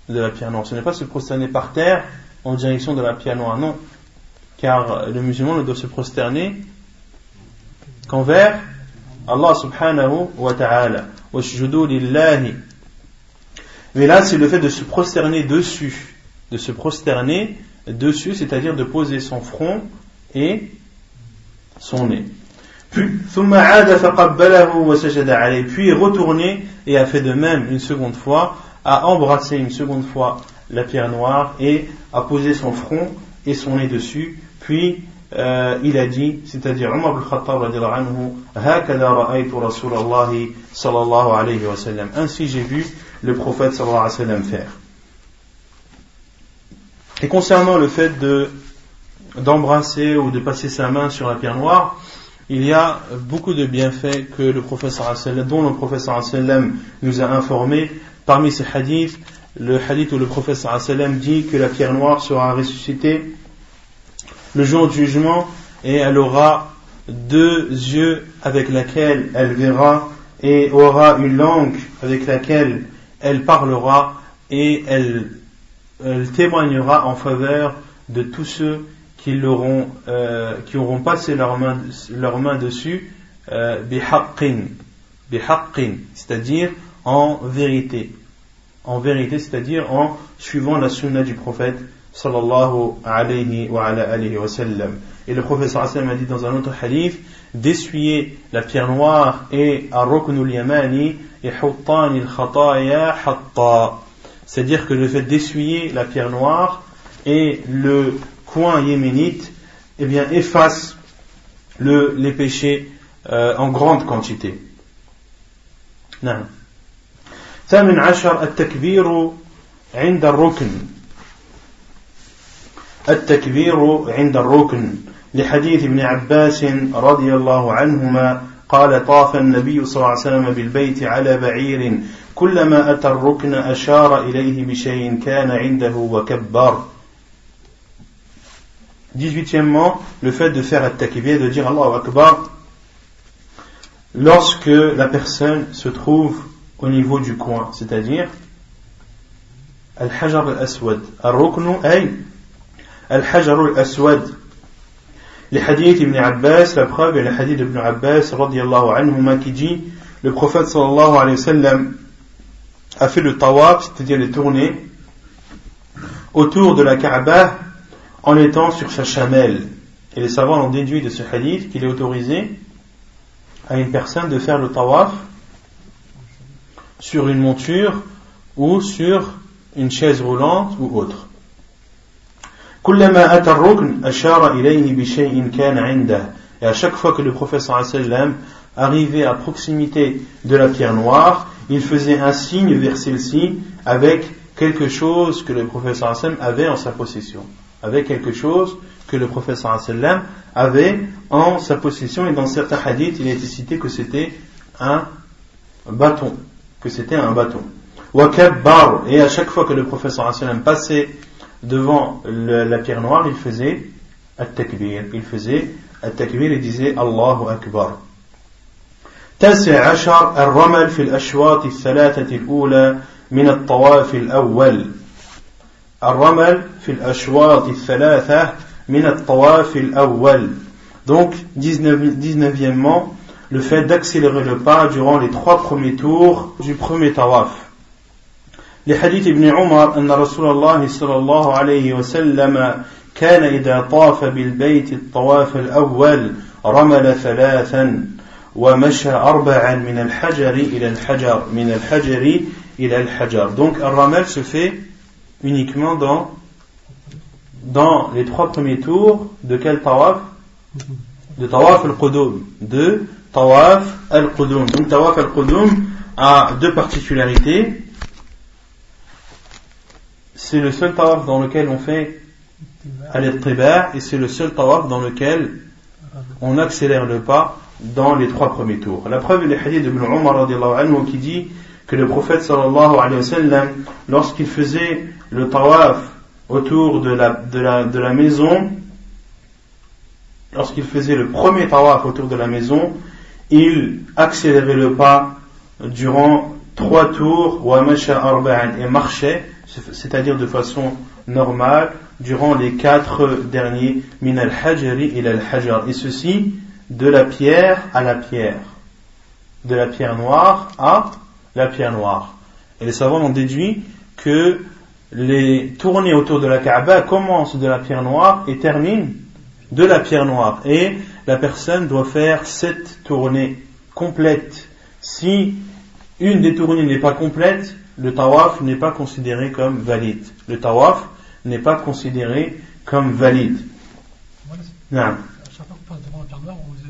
de la pierre noire. Ce n'est pas se prosterner par terre en direction de la pierre noire, non. Car le musulman ne doit se prosterner qu'envers Allah subhanahu wa ta'ala. Mais là, c'est le fait de se prosterner dessus. De se prosterner dessus, c'est-à-dire de poser son front et son nez. Puis, puis retourné et a fait de même une seconde fois, a embrassé une seconde fois la pierre noire et a posé son front et son nez dessus. Puis euh, il a dit, c'est-à-dire Umar al-Khattab sallallahu alayhi wa sallam. Ainsi j'ai vu le prophète sallallahu alayhi wa sallam faire. Et concernant le fait de d'embrasser ou de passer sa main sur la pierre noire, il y a beaucoup de bienfaits que le professeur dont le professeur nous a informé. Parmi ces hadiths, le hadith où le professeur dit que la pierre noire sera ressuscitée le jour du jugement et elle aura deux yeux avec lesquels elle verra et aura une langue avec laquelle elle parlera et elle, témoignera en faveur de tous ceux qui, l'auront, euh, qui auront passé leur main, leur main dessus euh, c'est-à-dire en vérité. En vérité c'est-à-dire en suivant la sunna du prophète sallallahu alayhi wa ala alayhi wa sallam. Et le professeur Hassan a dit dans un autre hadith d'essuyer la pierre noire et ar-ruknul yamani et huttan al-khataya hatta. C'est-à-dire que le fait d'essuyer la pierre noire et le coin yéménite eh bien, efface le, les péchés euh, en grande quantité. نعم. ثامن عشر التكبير عند الركن التكبير عند الركن. لحديث ابن عباس رضي الله عنهما قال طاف النبي صلى الله عليه وسلم بالبيت على بعير. كلما أتى الركن أشار إليه بشيء كان عنده وكبر. 18 le fait de faire at-takbir, de dire Allahu Akbar, lorsque la personne se trouve au niveau du coin, c'est-à-dire Al-Hajar al-Aswad. Al-Ruknu ay Al-Hajar al-Aswad. Les hadiths Ibn Abbas, la preuve est le hadith d'Ibn Abbas radiallahu anhuma qui dit le prophète a fait le tawaf, c'est-à-dire les tournées autour de la Kaaba en étant sur sa chamelle. Et les savants ont déduit de ce hadith qu'il est autorisé à une personne de faire le tawaf sur une monture ou sur une chaise roulante ou autre. Et à chaque fois que le prophète sallam arrivait à proximité de la pierre noire, il faisait un signe vers celle-ci avec quelque chose que le prophète sallam avait en sa possession. Avec quelque chose que le professeur sallam avait en sa possession. Et dans certains hadiths il a été cité que c'était un bâton. Que c'était un bâton. Et à chaque fois que le professeur sallam passait devant la pierre noire il faisait at-takbir il faisait at-takbir et disait Allahu Akbar تاسع عشر الرمل في الأشواط الثلاثة الأولى من الطواف الأول الرمل في الأشواط الثلاثة من الطواف الأول donc 19e le fait d'accélérer le pas durant les trois premiers tours du premier tawaf. Hadiths ibn Umar, أن رسول الله صلى الله عليه وسلم كان إذا طاف بالبيت الطواف الأول رمل ثلاثا ومشى أربعا من الحجر إلى الحجر من الحجر إلى الحجر donc ramel se fait uniquement dans dans les trois premiers tours de quel tawaf de tawaf al-qudum de tawaf al-qudum donc tawaf al-qudum a deux particularités c'est le seul tawaf dans lequel on fait al-ittiba' et c'est le seul tawaf dans lequel on accélère le pas dans les trois premiers tours. La preuve est le hadith de Umar anhu, qui dit que le prophète sallallahu alayhi wa sallam, lorsqu'il faisait le tawaf autour de la, de la, de la maison, lorsqu'il faisait le premier tawaf autour de la maison, il accélérait le pas durant trois tours, et marchait, c'est-à-dire de façon normale, durant les quatre derniers, min al-hajri il al-hajar. Et ceci, de la pierre à la pierre. De la pierre noire à la pierre noire. Et les savants ont déduit que les tournées autour de la Kaaba commencent de la pierre noire et terminent de la pierre noire. Et la personne doit faire sept tournées complètes. Si une des tournées n'est pas complète, le tawaf n'est pas considéré comme valide. Le tawaf n'est pas considéré comme valide. Non. Chaque fois qu'on passe devant la pierre noire, on fait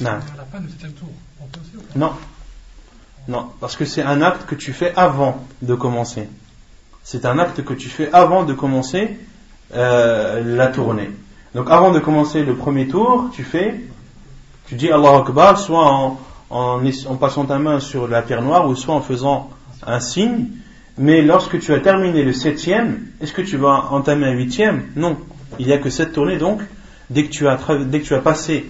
non. à la fin du septième tour. On peut aussi, non. Non, parce que c'est un acte que tu fais avant de commencer. C'est un acte que tu fais avant de commencer euh, la tournée. Donc avant de commencer le premier tour, tu fais, tu dis Allah Akbar, soit en, en, passant ta main sur la pierre noire, ou soit en faisant un signe. Mais lorsque tu as terminé le septième, est-ce que tu vas entamer un huitième? Non. Il n'y a que sept tournées, donc dès que tu as, dès que tu as passé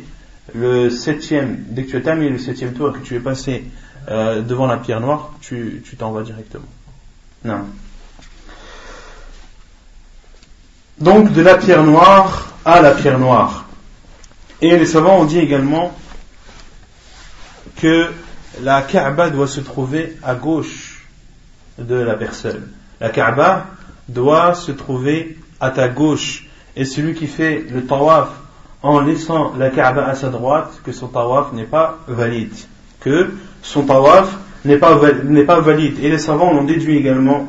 le septième, dès que tu as terminé le septième tour et que tu es passé euh, devant la pierre noire, tu t'en vas directement. Non. Donc de la pierre noire à la pierre noire. Et les savants ont dit également que la Kaaba doit se trouver à gauche de la personne. La Kaaba doit se trouver à ta gauche. Et celui qui fait le tawaf en laissant la Kaaba à sa droite, que son tawaf n'est pas valide. Que son tawaf n'est pas, valide. Et les savants l'ont déduit également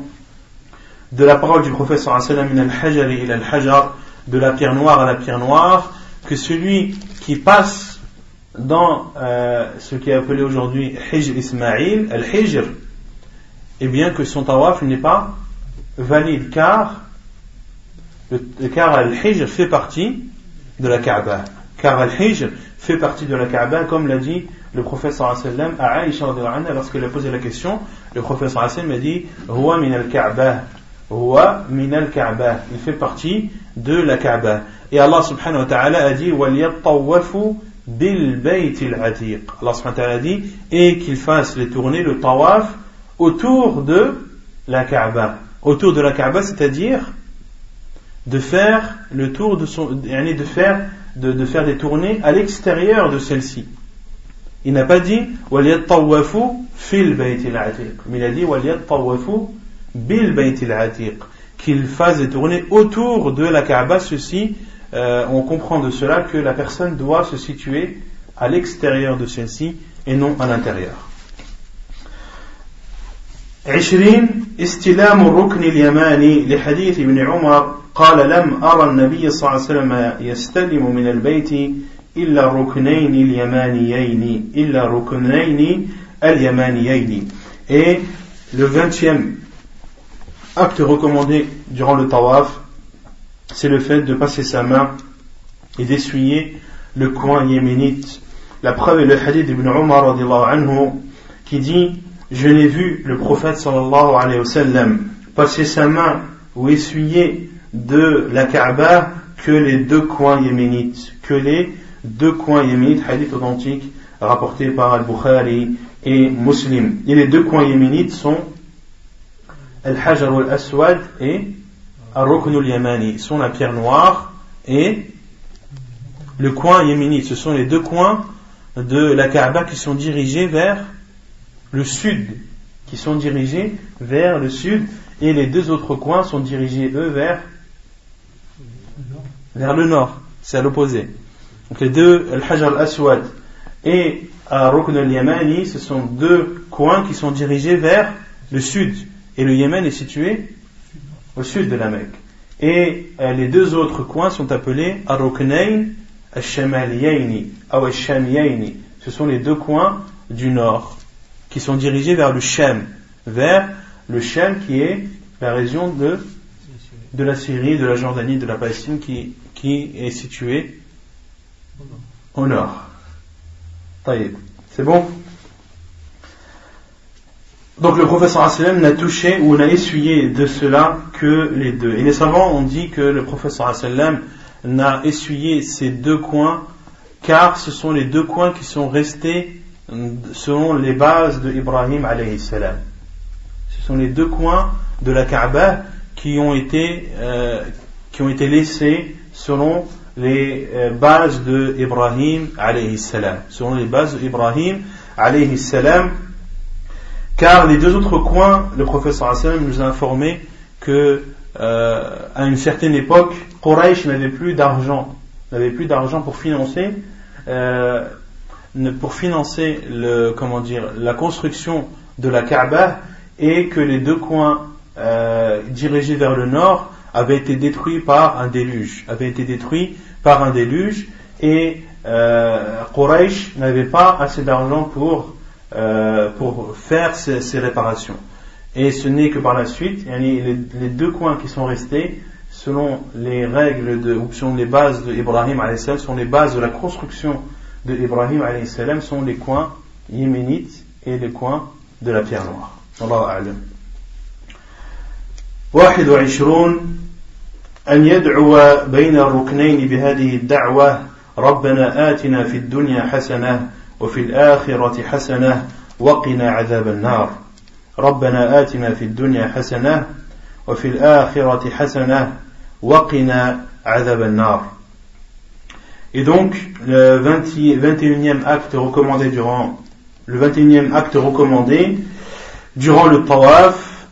de la parole du prophète sallam al-hajar de la pierre noire à la pierre noire, que celui qui passe dans euh, ce qui est appelé aujourd'hui Hijr Ismail, al-Hijr, et eh bien que son tawaf n'est pas valide, car, le, car al-Hijr fait partie de la Kaaba. Car al-Hijr fait partie de la Kaaba, comme l'a dit le prophète sallam à Aïcha lorsqu'elle a posé la question, le prophète sallam a dit Huwa min al-Kaaba. Huwa min al-Kaaba. Il fait partie de la Kaaba. Et Allah subhanahu wa ta'ala a dit وَلْيَطَّوَّفُوا bil baytil atiq. Allah subhanahu dit et qu'il fasse les tournées, le tawaf autour de la Kaaba. Autour de la Kaaba, c'est-à-dire de faire le tour de son, de faire, de, de faire des tournées à l'extérieur de celle-ci. Il n'a pas dit waliyattawafu fil baytil atiq, mais il a dit waliyattawafu bil baytil atiq, qu'il fasse des tournées autour de la Kaaba, ceci euh, on comprend de cela que la personne doit se situer à l'extérieur de celle-ci et non à l'intérieur. 20 استلام الركن اليماني لحديث ابن عمر قال لم أرى النبي صلى الله عليه وسلم يستلم من البيت إلا ركنين اليمانيين إلا ركنين اليمانيين et le vingtième acte recommandé durant le tawaf c'est le fait de passer sa main et d'essuyer le coin yéménite la preuve est le hadith d'Ibn Umar anhu qui dit je n'ai vu le prophète sallallahu alayhi wa sallam passer sa main ou essuyer de la Kaaba que les deux coins yéménites, que les deux coins yéménites, hadith authentique rapporté par Al-Bukhari et Muslim. Et les deux coins yéménites sont Al-Hajar al-Aswad et Al-Rukn al-Yamani, sont la pierre noire et le coin yéménite. Ce sont les deux coins de la Kaaba qui sont dirigés vers le sud, qui sont dirigés vers le sud, et les deux autres coins sont dirigés, eux, vers, vers le nord. C'est à l'opposé. Donc les deux, Al-Hajar al-Aswad et Al-Rukn al-Yamani, ce sont deux coins qui sont dirigés vers le sud. Et le Yémen est situé au sud de la Mecque. Et euh, les deux autres coins sont appelés ou al-Shamiyayni. Ce sont les deux coins du nord qui sont dirigés vers le Shem, vers le Shem qui est la région de, de la Syrie, de la Jordanie, de la Palestine qui, qui est située au nord. C'est bon? Donc le professeur sallam n'a touché ou n'a essuyé de cela que les deux. Et les savants ont dit que le professeur sallam n'a essuyé ces deux coins car ce sont les deux coins qui sont restés selon les bases de Ibrahim alayhi salam. Ce sont les deux coins de la Kaaba qui ont été, euh, qui ont été laissés selon les euh, bases de Ibrahim alayhi salam. Selon les bases de Ibrahim alayhi salam. Car les deux autres coins, le professeur sallam nous a informé que euh, à une certaine époque, Quraysh n'avait plus d'argent, n'avait plus d'argent pour financer euh, pour financer comment dire, la construction de la Kaaba et que les deux coins euh, dirigés vers le nord avaient été détruits par un déluge, avaient été détruits par un déluge et euh, Quraysh n'avait pas assez d'argent pour, euh, pour faire ces, ces, réparations. Et ce n'est que par la suite, les, les, deux coins qui sont restés, selon les règles de, ou selon les bases d'Ibrahim, sont les bases de la construction de Ibrahim salam sont les coins yéménites et les coins de la pierre noire. الله أعلم. 21 أن يدعو بين الركنين بهذه الدعوة ربنا آتنا في الدنيا حسنة وفي الآخرة حسنة وقنا عذاب النار ربنا آتنا في الدنيا حسنة وفي الآخرة حسنة وقنا عذاب النار Et donc, le 21e acte recommandé durant, le 21e acte recommandé durant le tawaf,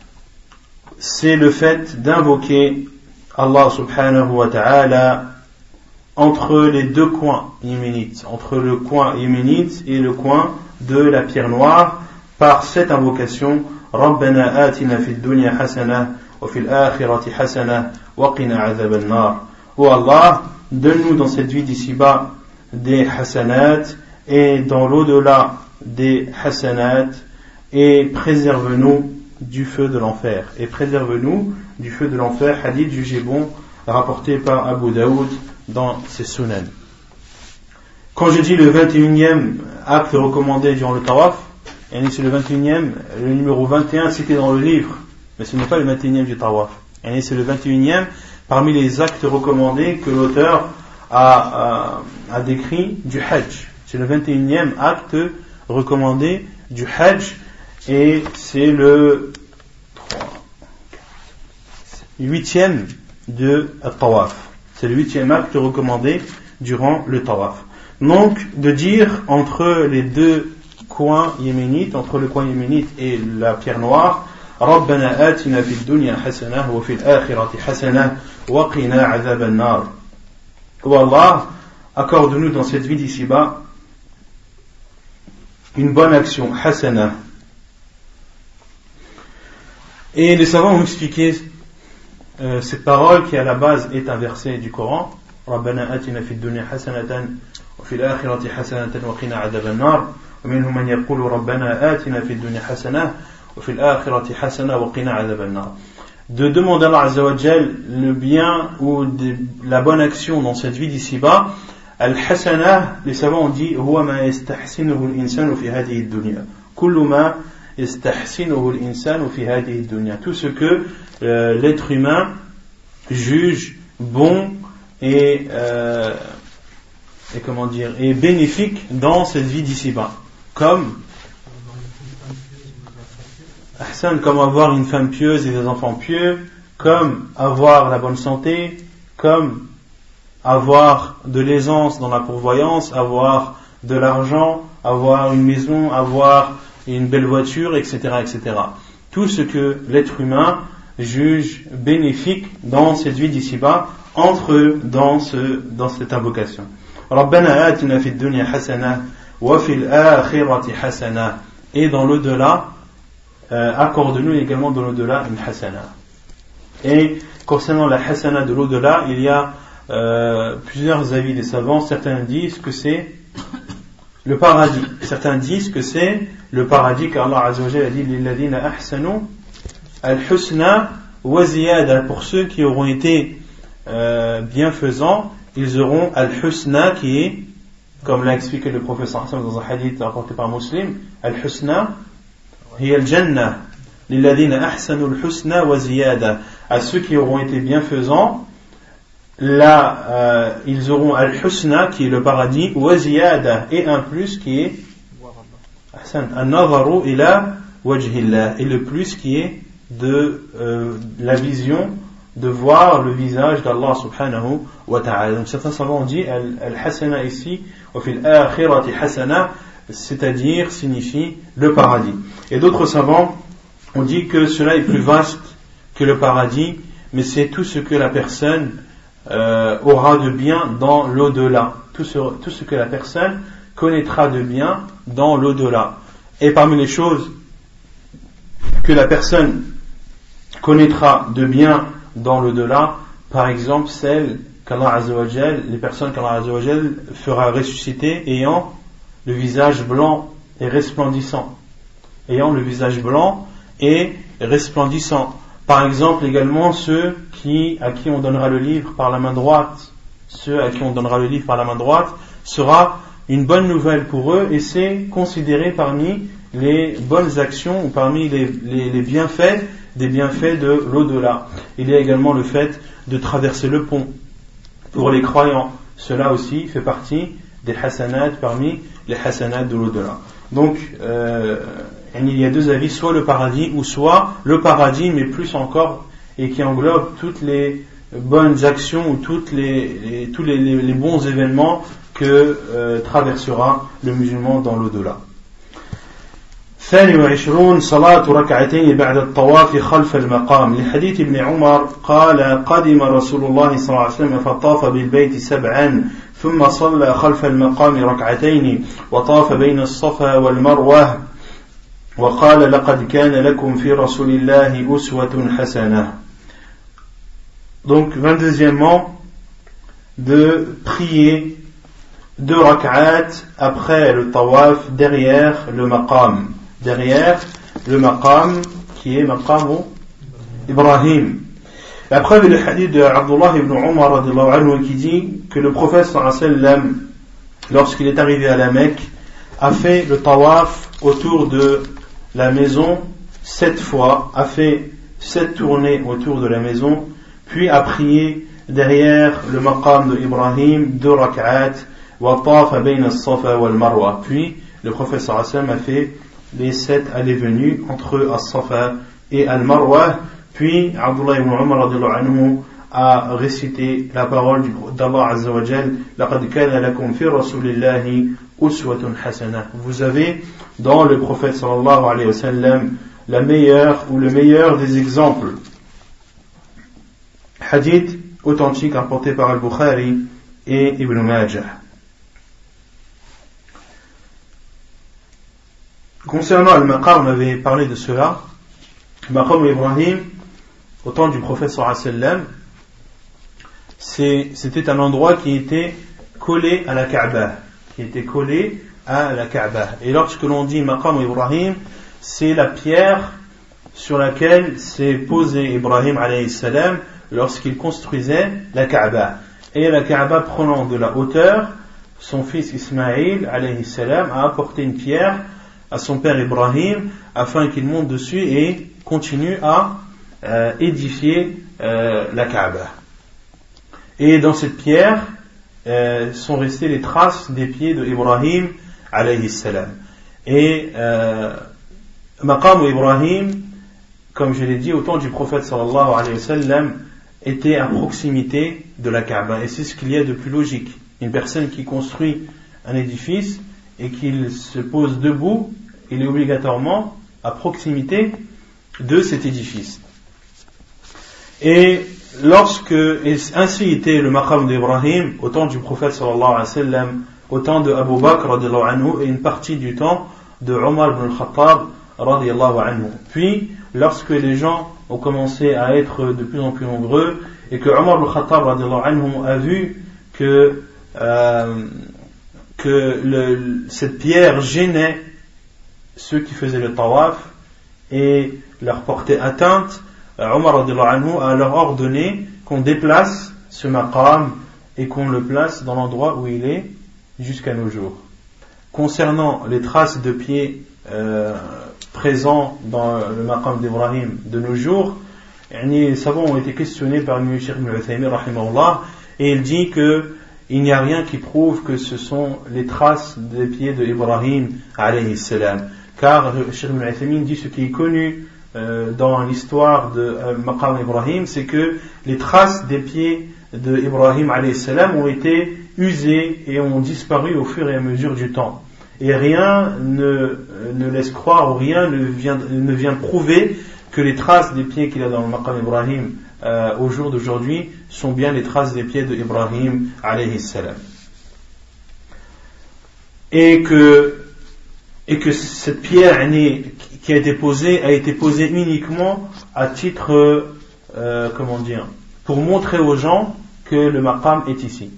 c'est le fait d'invoquer Allah subhanahu wa ta'ala entre les deux coins yéménites, entre le coin yéménite et le coin de la pierre noire, par cette invocation, fid dunya hasana wa fil akhirati hasana wa qina azab nar Oh Allah, donne-nous dans cette vie d'ici-bas des hasanat et dans l'au-delà des hasanat et préserve-nous du feu de l'enfer. Et préserve-nous du feu de l'enfer, hadith jugé bon, rapporté par Abu Daoud dans ses sunan. Quand je dis le 21e acte recommandé durant le tawaf, c'est le 21e, le numéro 21 cité dans le livre, mais ce n'est pas le 21e du tawaf. C'est le 21e parmi les actes recommandés que l'auteur a, a, décrit du Hajj. C'est le 21e acte recommandé du Hajj et c'est le 8e de Tawaf. C'est le 8e acte recommandé durant le Tawaf. Donc, de dire entre les deux coins yéménites, entre le coin yéménite et la pierre noire, ربنا آتنا في الدنيا حسنة وفي الآخرة حسنة وقنا عذاب النار Oh Allah, accorde-nous dans cette vie d'ici-bas une bonne action, hasana. Et les savants ont expliqué euh, cette parole qui à la base est un verset du Coran. ربنا آتنا في الدنيا حسنة وفي الآخرة حسنة وقنا عذاب النار ومنهم من يقول ربنا آتنا في الدنيا حسنة وفي الآخرة حسنة وقنا عذاب النار de demander à Allah le bien ou de, la bonne action dans cette vie d'ici-bas, Al-Hasana, les savants ont dit, هو ما يستحسنه الإنسان في هذه الدنيا. كل ما يستحسنه الإنسان في هذه الدنيا. Tout ce que euh, l'être humain juge bon et, euh, et comment dire, et bénéfique dans cette vie d'ici-bas. Comme comme avoir une femme pieuse et des enfants pieux, comme avoir la bonne santé, comme avoir de l'aisance dans la pourvoyance, avoir de l'argent, avoir une maison, avoir une belle voiture, etc., etc. Tout ce que l'être humain juge bénéfique dans cette vie d'ici-bas entre dans, ce, dans cette invocation. et dans l'au-delà euh, accorde-nous également dans l'au-delà une hasana. Et concernant la hasana de l'au-delà il y a euh, plusieurs avis des savants. Certains disent que c'est le paradis. Certains disent que c'est le paradis car Allah a dit lilladina ahsanu al-husna wa ziyada pour ceux qui auront été euh, bienfaisants, ils auront al-husna qui est, comme l'a expliqué le professeur dans un hadith rapporté par Muslim, al-husna, hi al-jannah, al-husna wa ziyada. À ceux qui auront été bienfaisants, là, euh, ils auront al-husna qui est le paradis, wa ziyada, et un plus qui est an-nazaru ila et le plus qui est de euh, la vision de voir le visage d'Allah subhanahu wa ta'ala. Donc certains savants ont dit al-hasana ici, wa fil akhirati hasana, c'est-à-dire signifie le paradis. Et d'autres savants ont dit que cela est plus vaste que le paradis, mais c'est tout ce que la personne euh, aura de bien dans l'au-delà. Tout ce, tout ce que la personne connaîtra de bien dans l'au-delà. Et parmi les choses que la personne connaîtra de bien dans le delà, par exemple celles qu'Allah les personnes qu'Allah fera ressusciter ayant le visage blanc et resplendissant. Ayant le visage blanc et resplendissant. Par exemple également ceux qui, à qui on donnera le livre par la main droite, ceux à qui on donnera le livre par la main droite, sera une bonne nouvelle pour eux et c'est considéré parmi les bonnes actions ou parmi les bienfaits des bienfaits de l'au-delà. Il y a également le fait de traverser le pont pour les croyants. Cela aussi fait partie des hasanats parmi les hasanats de l'au-delà. Donc, euh, il y a deux avis, soit le paradis ou soit le paradis, mais plus encore, et qui englobe toutes les bonnes actions ou tous les, bons événements que euh, traversera le musulman dans l'au-delà. ثاني وعشرون صلاة ركعتين بعد الطواف خلف المقام لحديث ابن عمر قال قدم رسول الله صلى الله عليه وسلم فطاف بالبيت سبعا ثم صلى خلف المقام ركعتين وطاف بين الصفا والمروة وقال لقد كان لكم في رسول الله أسوة حسنة Donc, 22e de prier deux rak'at après le tawaf derrière le maqam. Derrière le maqam qui est maqam Ibrahim. La preuve est le hadith de Abdullah ibn Umar qui dit que le prophète lorsqu'il est arrivé à la Mecque, a fait le tawaf autour de la maison sept fois, a fait sept tournées autour de la maison, puis a prié derrière le maqam de Ibrahim deux rak'at. Puis le prophète a fait les sept allées venues entre As-Safa et Al-Marwa. Puis Abdullah ibn Umar anhu a récité la parole d'Allah Azza wa Jal لَقَدْ كَانَ لَكُمْ فِي رَسُولِ اللَّهِ أُسْوَةٌ حَسَنَةٌ Vous avez dans le prophète sallallahu alayhi wa sallam la meilleure ou le meilleur des exemples. Hadith authentique apporté par Al-Bukhari et Ibn Majah. Concernant Al-Maqam, on avait parlé de cela. Maqam Ibrahim, au temps du prophète sallam, c'était un endroit qui était collé à la Kaaba, qui était collé à la Kaaba. Et lorsque l'on dit Maqam Ibrahim, c'est la pierre sur laquelle s'est posé Ibrahim salam lorsqu'il construisait la Kaaba. Et la Kaaba prenant de la hauteur, son fils Ismaïl salam a apporté une pierre à son père Ibrahim afin qu'il monte dessus et continue à euh, édifier euh, la Kaaba. Et dans cette pierre euh, sont restées les traces des pieds de Ibrahim alayhi salam. Et Maqam Ibrahim, comme je l'ai dit, au temps du prophète sallallahu alayhi était à proximité de la Kaaba. Et c'est ce qu'il y a de plus logique. Une personne qui construit un édifice et qu'il se pose debout, il est obligatoirement à proximité de cet édifice. Et lorsque, ainsi était le maqam d'Ibrahim au temps du prophète sallallahu alayhi wa sallam, au temps de Abu Bakr anhu, et une partie du temps de Omar ibn al-Khattab anhu. Puis, lorsque les gens ont commencé à être de plus en plus nombreux, et que Omar ibn al-Khattab anhu a vu que, euh, que cette pierre gênait ceux qui faisaient le tawaf et leur portait atteinte, euh, Omar a leur ordonné qu'on déplace ce maqam et qu'on le place dans l'endroit où il est jusqu'à nos jours. Concernant les traces de pieds euh, présents dans le maqam d'Ibrahim de nos jours, les savants ont été questionnés par le Cheikh et il dit que il n'y a rien qui prouve que ce sont les traces des pieds d'Ibrahim alayhi salam. Car Cheikh Ibn dit ce qui est connu euh, dans l'histoire de euh, Ibrahim, c'est que les traces des pieds d'Ibrahim salam ont été usées et ont disparu au fur et à mesure du temps. Et rien ne, ne laisse croire ou rien ne vient, ne vient prouver que les traces des pieds qu'il a dans le Maqam Ibrahim euh, au jour d'aujourd'hui sont bien les traces des pieds d'Ibrahim salam. Et que, et que cette pierre qui a été posée a été posée uniquement à titre, euh, comment dire, pour montrer aux gens que le maqam est ici.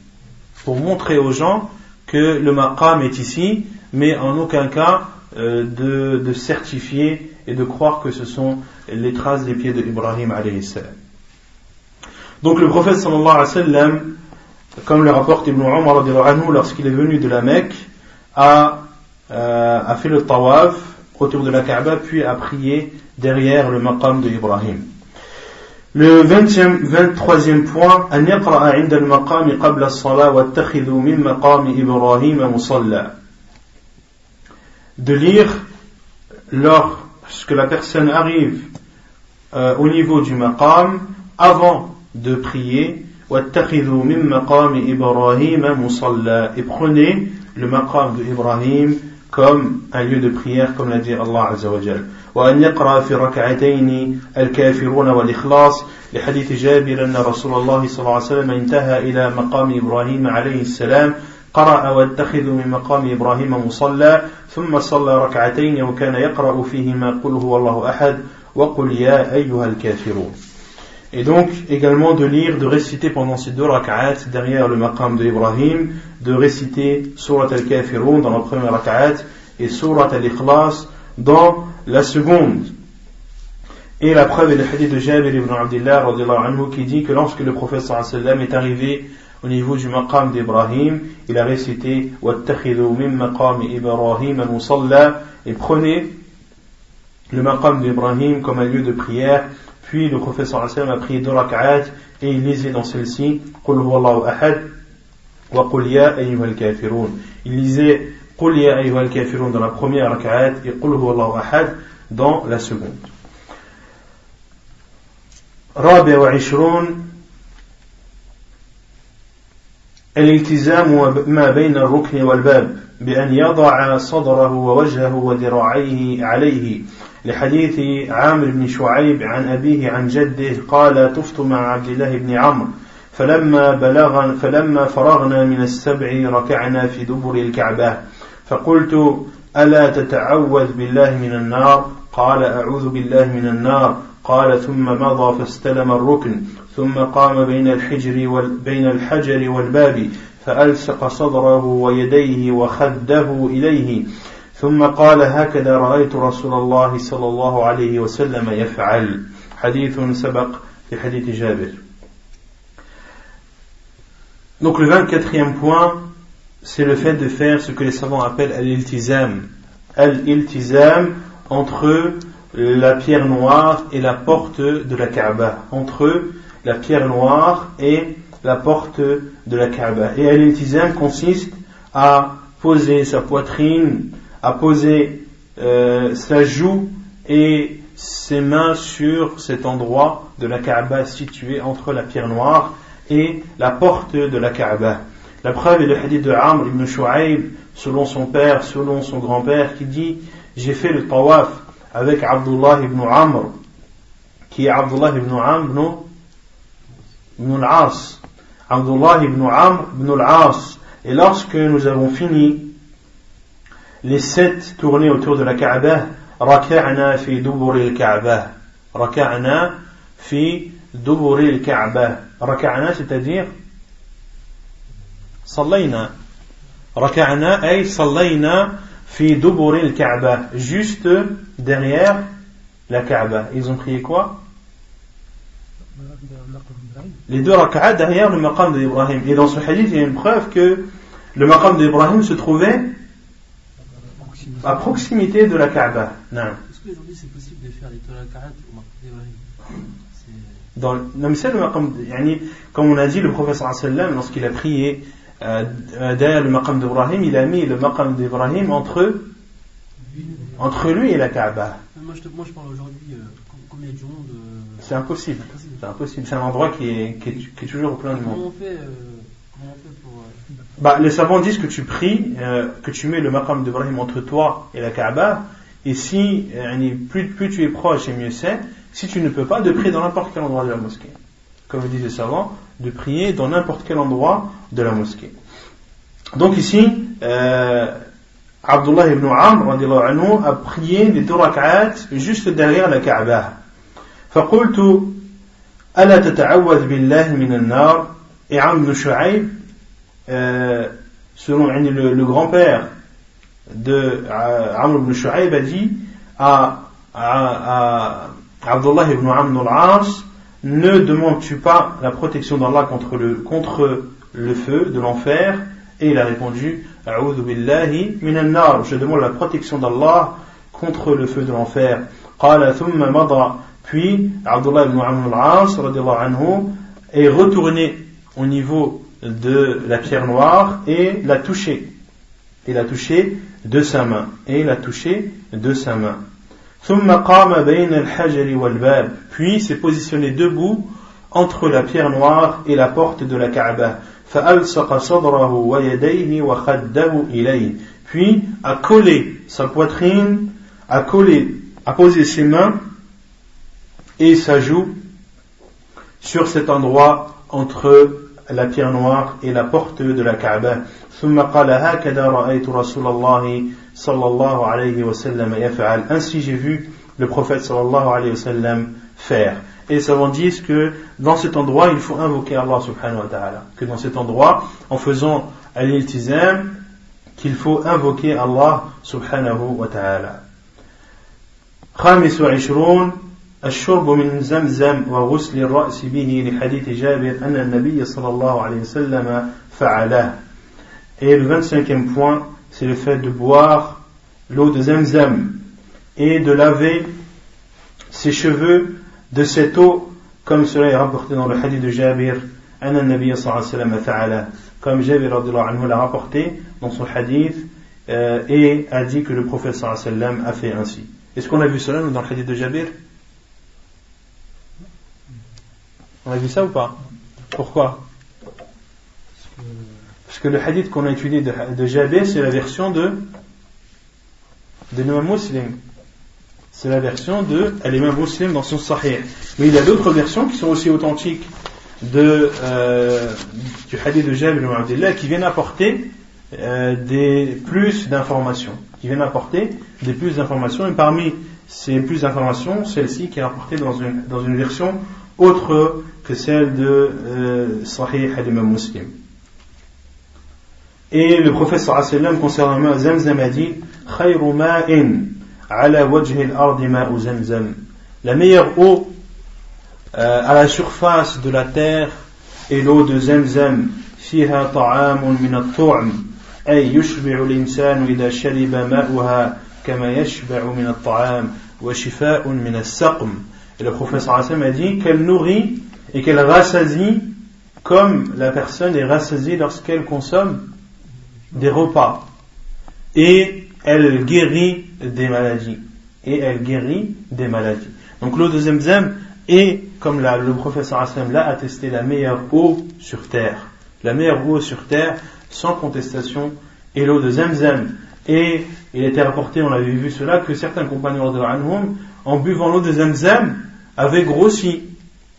Pour montrer aux gens que le maqam est ici, mais en aucun cas euh, de, de, certifier et de croire que ce sont les traces des pieds d'Ibrahim salam. Donc le prophète sallallahu alayhi wa sallam, comme le rapporte Ibn Umar lorsqu'il est venu de la Mecque, a, euh, a fait le tawaf autour de la Kaaba, puis a prié derrière le maqam de Ibrahim. Le 20e, 23e point, أن يقرأ عند المقام قبل الصلاة واتخذوا من مقام إبراهيم مصلى. De lire lorsque la personne arrive euh, au niveau du maqam avant de prier واتخذوا من مقام إبراهيم مصلى et prenez le maqam de Ibrahim comme un lieu de prière, comme l'a dit Allah Azza wa Jal. وأن يقرأ في ركعتين الكافرون والإخلاص لحديث جابر أن رسول الله صلى الله عليه وسلم انتهى إلى مقام إبراهيم عليه السلام قرأ واتخذوا من مقام إبراهيم مصلى ثم صلى ركعتين وكان يقرأ فيهما قل هو الله أحد وقل يا أيها الكافرون Et donc également de lire, de réciter pendant ces deux rak'at derrière le maqam de Ibrahim, de réciter Surat al-Kafirun dans la première rak'at et Surat al-Ikhlas dans la seconde. Et la preuve est le hadith de Jabir ibn Abdullah anhu, qui dit que lorsque le prophète sallam est arrivé au niveau du maqam d'Ibrahim, il a récité Ibrahim et prenez le maqam d'Ibrahim comme un lieu de prière puis le professeur sallam a prié deux rak'at et il lisait dans celle-ci Qul huwallahu ahad wa qul ya ayyuhal kafirun. Il lisait Qul ya ayyuhal kafirun dans la première rak'at et Qul huwallahu ahad dans la seconde. رابع وعشرون الالتزام ما بين الركن والباب بأن يضع صدره ووجهه وذراعيه عليه لحديث عامر بن شعيب عن أبيه عن جده قال طفت مع عبد الله بن عمرو فلما بلغ فلما فرغنا من السبع ركعنا في دبر الكعبة فقلت ألا تتعوذ بالله من النار؟ قال أعوذ بالله من النار. قال ثم مضى فاستلم الركن ثم قام بين الحجر بين الحجر والباب فألصق صدره ويديه وخده إليه ثم قال هكذا رأيت رسول الله صلى الله عليه وسلم يفعل حديث سبق في حديث جابر Donc le 24e point, c'est le fait de faire ce que les savants appellent al-iltizam. Al-iltizam entre la pierre noire et la porte de la Kaaba. Entre la pierre noire et la porte de la Kaaba. Et al-iltizam consiste à poser sa poitrine à poser euh, sa joue et ses mains sur cet endroit de la Kaaba situé entre la pierre noire et la porte de la Kaaba. La preuve est le hadith de Amr ibn Shu'aib, selon son père, selon son grand-père, qui dit J'ai fait le tawaf avec Abdullah ibn Amr, qui est Abdullah ibn Amr ibn al-As. Abdullah ibn Amr ibn al-As. Et lorsque nous avons fini les sept tournées autour de la Kaaba, raka'na fi duburi al-Kaaba. Raka'na fi duburi al-Kaaba. Raka'na, c'est-à-dire صلينا ركعنا أي صلينا في دبر الكعبة juste derrière la Kaaba ils ont prié quoi les deux rak'at derrière le maqam d'Ibrahim et dans ce hadith il y a une preuve que le maqam d'Ibrahim se trouvait à proximité de la Kaaba non. est-ce qu'aujourd'hui c'est possible de faire deux rak'at au maqam d'Ibrahim? Dans, non mais c'est le maqam comme on a dit le professeur lorsqu'il a prié euh, derrière le maqam d'Ibrahim, il a mis le maqam d'Ibrahim entre, entre lui et la Kaaba. Moi je, moi, je parle aujourd'hui, euh, combien de monde euh, C'est impossible. C'est impossible. C'est un endroit qui est, qui est, qui est toujours plein de monde. Comment on fait, comment on fait pour Bah, les savants disent que tu pries, que tu mets le maqam d'Ibrahim entre toi et la Kaaba, et si plus, plus tu es proche et mieux c'est, si tu ne peux pas, de prier dans n'importe quel endroit de la mosquée. Comme disent les savants, de prier dans n'importe quel endroit de la mosquée. Donc ici, euh, Abdullah ibn Amr anhu, a prié les deux rak'at juste derrière la Kaaba. فقلت ألا تتعوذ بالله من النار et Amr ibn Shu'aib euh, selon le, grand-père de euh, Amr ibn Shu'aib a dit à, Abdullah ibn Amr al-As ne demandes-tu pas la protection d'Allah contre le, feu de l'enfer? Et il a répondu, je demande la protection d'Allah contre le feu de l'enfer. Puis, Abdullah ibn al-As est retourné au niveau de la pierre noire et l'a touché. Il l'a touché de sa main. Et l'a touché de sa main. Puis s'est positionné debout entre la pierre noire et la porte de la Kaaba. Puis a collé sa poitrine, a collé, a posé ses mains et sa joue sur cet endroit entre la pierre noire et la porte de la Kaaba. ثم قال هكذا رأيت رسول الله صلى الله عليه وسلم يفعل ainsi j'ai vu le prophète sallallahu alayhi wa sallam faire et les savants disent que dans cet endroit il faut invoquer Allah subhanahu wa ta'ala que dans cet endroit en faisant al-iltizam qu'il faut invoquer Allah subhanahu wa ta'ala خامس وعشرون الشرب من زمزم وغسل الرأس به لحديث جابر أن النبي صلى الله عليه وسلم فعله Et le 25e point, c'est le fait de boire l'eau de Zemzem et de laver ses cheveux de cette eau, comme cela est rapporté dans le hadith de Jabir, comme Jabir l'a rapporté dans son hadith euh, et a dit que le prophète sallam a fait ainsi. Est-ce qu'on a vu cela dans le hadith de Jabir On a vu ça ou pas? Pourquoi? Parce que le hadith qu'on a étudié de, de Jabir, c'est la version de, de l'imam muslim. C'est la version de l'imam muslim dans son sahih. Mais il y a d'autres versions qui sont aussi authentiques euh, du hadith de Jabir qui viennent apporter euh, des plus d'informations. Qui viennent apporter des plus d'informations. Et parmi ces plus d'informations, celle-ci qui est apportée dans une, dans une version autre que celle de euh, Sahih al-Imam Muslim. Et le prophète sallam concernant Zamzam a dit Khayru ma'in ala wajhi al-ardi ma'u Zamzam. La meilleure eau euh, à la surface de la terre est l'eau de Zamzam. فيها طعام من الطعم أي يشبع الإنسان إذا شرب ماؤها كما يشبع من الطعام وشفاء من السقم. Et le prophète sallam a dit qu'elle nourrit et qu'elle rassasie comme la personne est rassasiée lorsqu'elle consomme des repas et elle guérit des maladies. Et elle guérit des maladies. Donc l'eau de Zemzem est, comme le professeur Hassan l'a attesté, la meilleure eau sur terre. La meilleure eau sur terre, sans contestation est l'eau de Zemzem. Et il était rapporté, on avait vu cela, que certains compagnons de l'Anhum, en buvant l'eau de Zemzem, avaient grossi.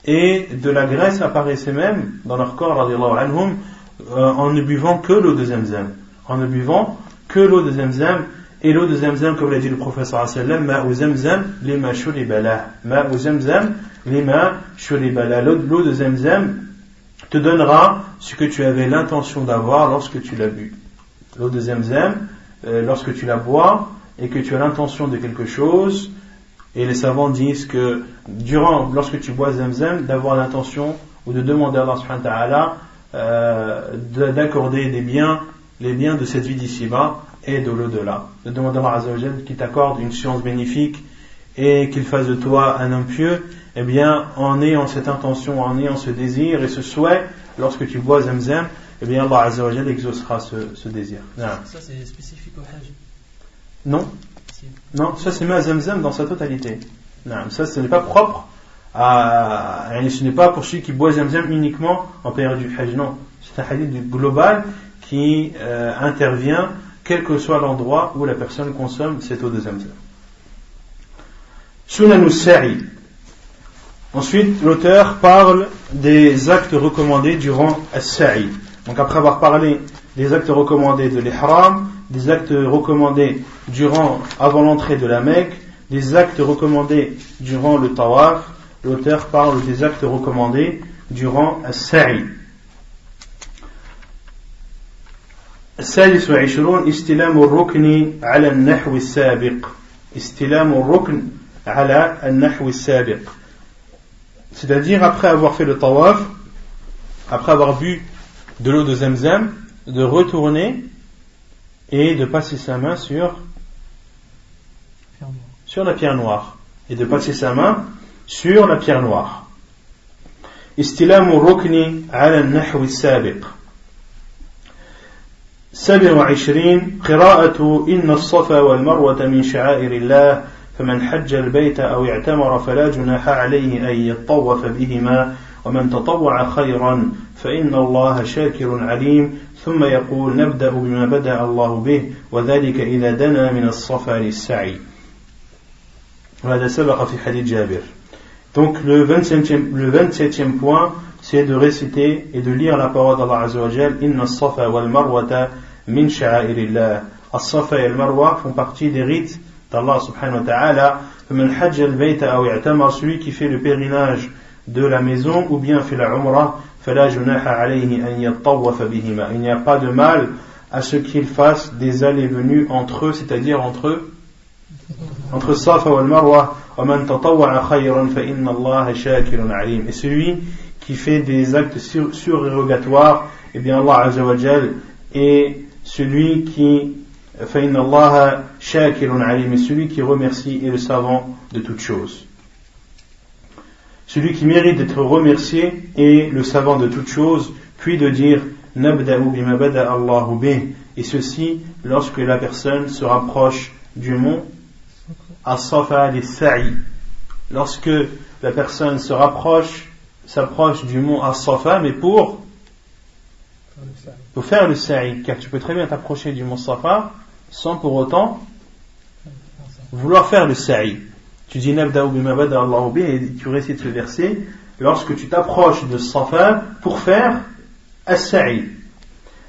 Et de la graisse apparaissait même dans leur corps, anhum, euh, en ne buvant que l'eau de Zemzem. En ne buvant que l'eau de Zemzem. Et l'eau de Zemzem, comme l'a dit le professeur sallam, ma ou Zemzem, lima shuribala. Ma ou Zemzem, lima shuribala. L'eau de Zemzem te donnera ce que tu avais l'intention d'avoir lorsque tu l'as bu. L'eau de Zemzem, euh, lorsque tu la bois et que tu as l'intention de quelque chose, et les savants disent que durant, lorsque tu bois Zemzem, d'avoir l'intention ou de demander à Allah subhanahu wa ta'ala euh, d'accorder des biens, les biens de cette vie d'ici-bas et de l'au-delà. De demander à Allah qui t'accorde une science bénéfique et qu'il fasse de toi un homme pieux, eh bien, en ayant cette intention, en ayant ce désir et ce souhait, lorsque tu bois Zemzem, eh bien, Allah Azzawajal exaucera ce, ce désir. Ça, c'est spécifique au Hajj Non. Non, ça c'est ma Zemzem dans sa totalité. Non, ça, ce n'est pas propre à, ce n'est pas pour celui qui boit Zemzem uniquement en période du Hajj. Non, c'est un hadith global qui euh, intervient quel que soit l'endroit où la personne consomme cette eau de Zamzam. Sunan Sa'i. Ensuite, l'auteur parle des actes recommandés durant As-Sa'i. Donc après avoir parlé des actes recommandés de l'Ihram, des actes recommandés durant, avant l'entrée de la Mecque, des actes recommandés durant le Tawaf, l'auteur parle des actes recommandés durant As-Sa'i. السادس والعشرون استلام الركن على النحو السابق استلام الركن على النحو السابق c'est-à-dire après avoir fait le tawaf après avoir bu de l'eau de Zemzem de retourner et de passer sa main sur sur la pierre noire et de passer sa main sur la pierre noire استلام الركن على النحو السابق سبع وعشرين قراءة إن الصفا والمروة من شعائر الله فمن حج البيت أو اعتمر فلا جناح عليه أن يطوف بهما ومن تطوع خيرا فإن الله شاكر عليم ثم يقول نبدأ بما بدأ الله به وذلك إذا دنا من الصفا للسعي وهذا سبق في حديث جابر Donc le 27e, le 27e point, c'est de réciter et de lire la parole d'Allah Azzawajal, Inna safa wal marwata min sha'airillah. As-Safa et al-Marwa font partie des rites d'Allah subhanahu wa ta'ala. Man hajj al-bayta aw i'tamar, celui qui fait le pèlerinage de la maison ou bien fait la umrah, Il n'y a pas de mal à ce qu'ils fassent des allées venues entre eux, c'est-à-dire entre eux, entre Safa et Marwa. Et celui qui fait des actes surérogatoires, eh bien Allah Azzawajal est celui qui et celui qui remercie est le savant de toutes choses. Celui qui mérite d'être remercié est le savant de toutes choses, puis de dire et ceci lorsque la personne se rapproche du mont As-Safa Lorsque la personne se rapproche, s'approche du mont As-Safa, mais pour faut faire le sa'i, car tu peux très bien t'approcher du mont Safa sans pour autant vouloir faire le sa'i. Tu dis et tu récites ce verset lorsque tu t'approches de Safa pour faire as-sa'i.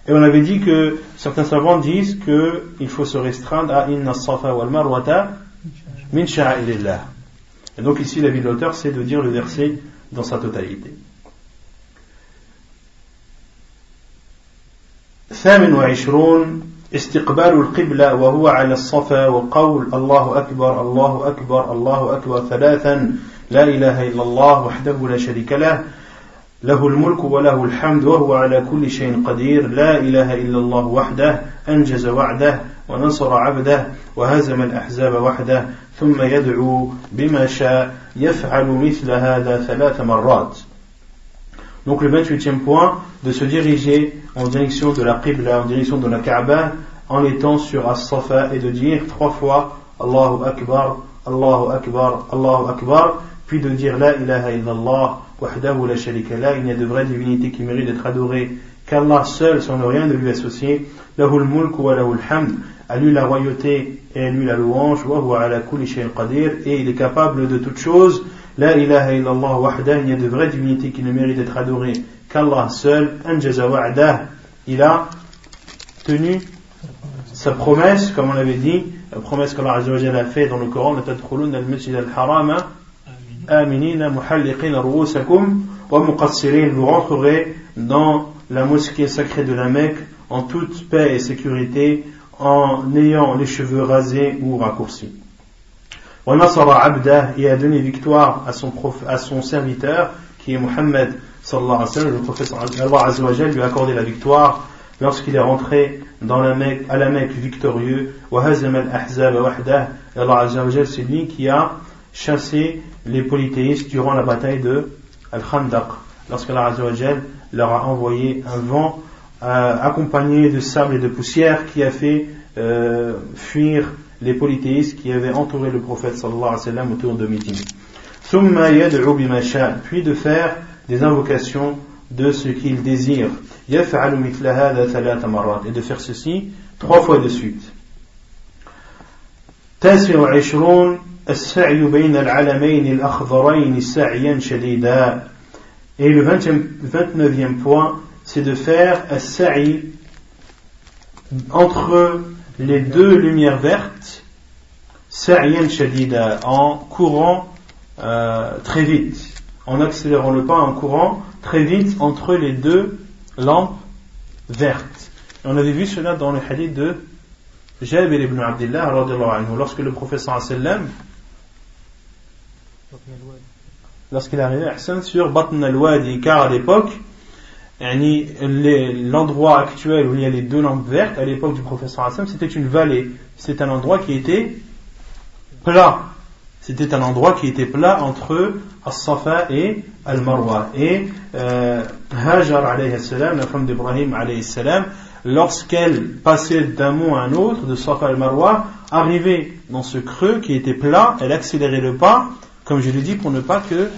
Et on avait dit que certains savants disent qu'il faut se restreindre à inna safa wal marwata min sha'irillah. Et donc ici la vie de l'auteur c'est de dire le verset dans sa totalité. ثامن وعشرون استقبال القبلة وهو على الصفا وقول الله أكبر الله أكبر الله أكبر ثلاثا لا إله إلا الله وحده لا شريك له له الملك وله الحمد وهو على كل شيء قدير لا إله إلا الله وحده أنجز وعده ونصر عبده وهزم الأحزاب وحده ثم يدعو بما شاء يفعل مثل هذا ثلاث مرات. Donc le 28e point, de se diriger en direction de la Qibla, en direction de la Kaaba, en étant sur As-Safa et de dire trois fois Allahu Akbar, Allahu Akbar, Allahu Akbar, puis de dire La ilaha illallah, wahdahu la sharika il n'y a de vraie divinité qui mérite d'être adorée, qu'Allah seul, sans ne rien de lui associer, lahul mulk wa lahul hamd, à lui la royauté et à lui la louange, wa huwa ala kulli qadir, et il est capable de toutes choses. La ilaha illallah wahda, il y a de vraies divinités qui ne méritent d'être adorées qu'Allah seul, anjaza wa'dah, il a tenu sa promesse, comme on l'avait dit, la promesse qu'Allah a fait dans le Coran, la tadkhulun al-masjid al-harama, aminina muhalliqin wa vous rentrerez dans la mosquée sacrée de la Mecque en toute paix et sécurité, en ayant les cheveux rasés ou raccourcis. Il a donné victoire à son, à son serviteur, qui est Muhammad sallallahu alayhi wa le prophète Allah lui a accordé la victoire lorsqu'il est rentré dans la Mecque, à la Mecque victorieux. Allah c'est lui qui a chassé les polythéistes durant la bataille de Al-Khandaq, lorsqu'Allah leur a envoyé un vent euh, accompagné de sable et de poussière qui a fait euh, fuir les polythéistes qui avaient entouré le prophète sallallahu alayhi wa sallam autour de meetings. Puis de faire des invocations de ce qu'il désire. Et de faire ceci trois fois de suite. Et le 29e point, c'est de faire entre les deux lumières vertes, sa'yan shadida, en courant euh, très vite. En accélérant le pas, en courant très vite entre les deux lampes vertes. on avait vu cela dans le hadith de Jabir ibn Abdullah lorsque le professeur sallam lorsqu'il est arrivé sur Batn al-Wadi car à l'époque l'endroit actuel où il y a les deux lampes vertes à l'époque du professeur sallam c'était une vallée c'est un endroit qui était plat c'était un endroit qui était plat entre As-Safa et Al-Marwa. Et euh, Hajar, alayhi salam, la femme d'Ibrahim, alayhi salam, lorsqu'elle passait d'un mont à un autre, de Safa al-Marwa, arrivait dans ce creux qui était plat, elle accélérait le pas, comme je l'ai dit, pour ne pas que,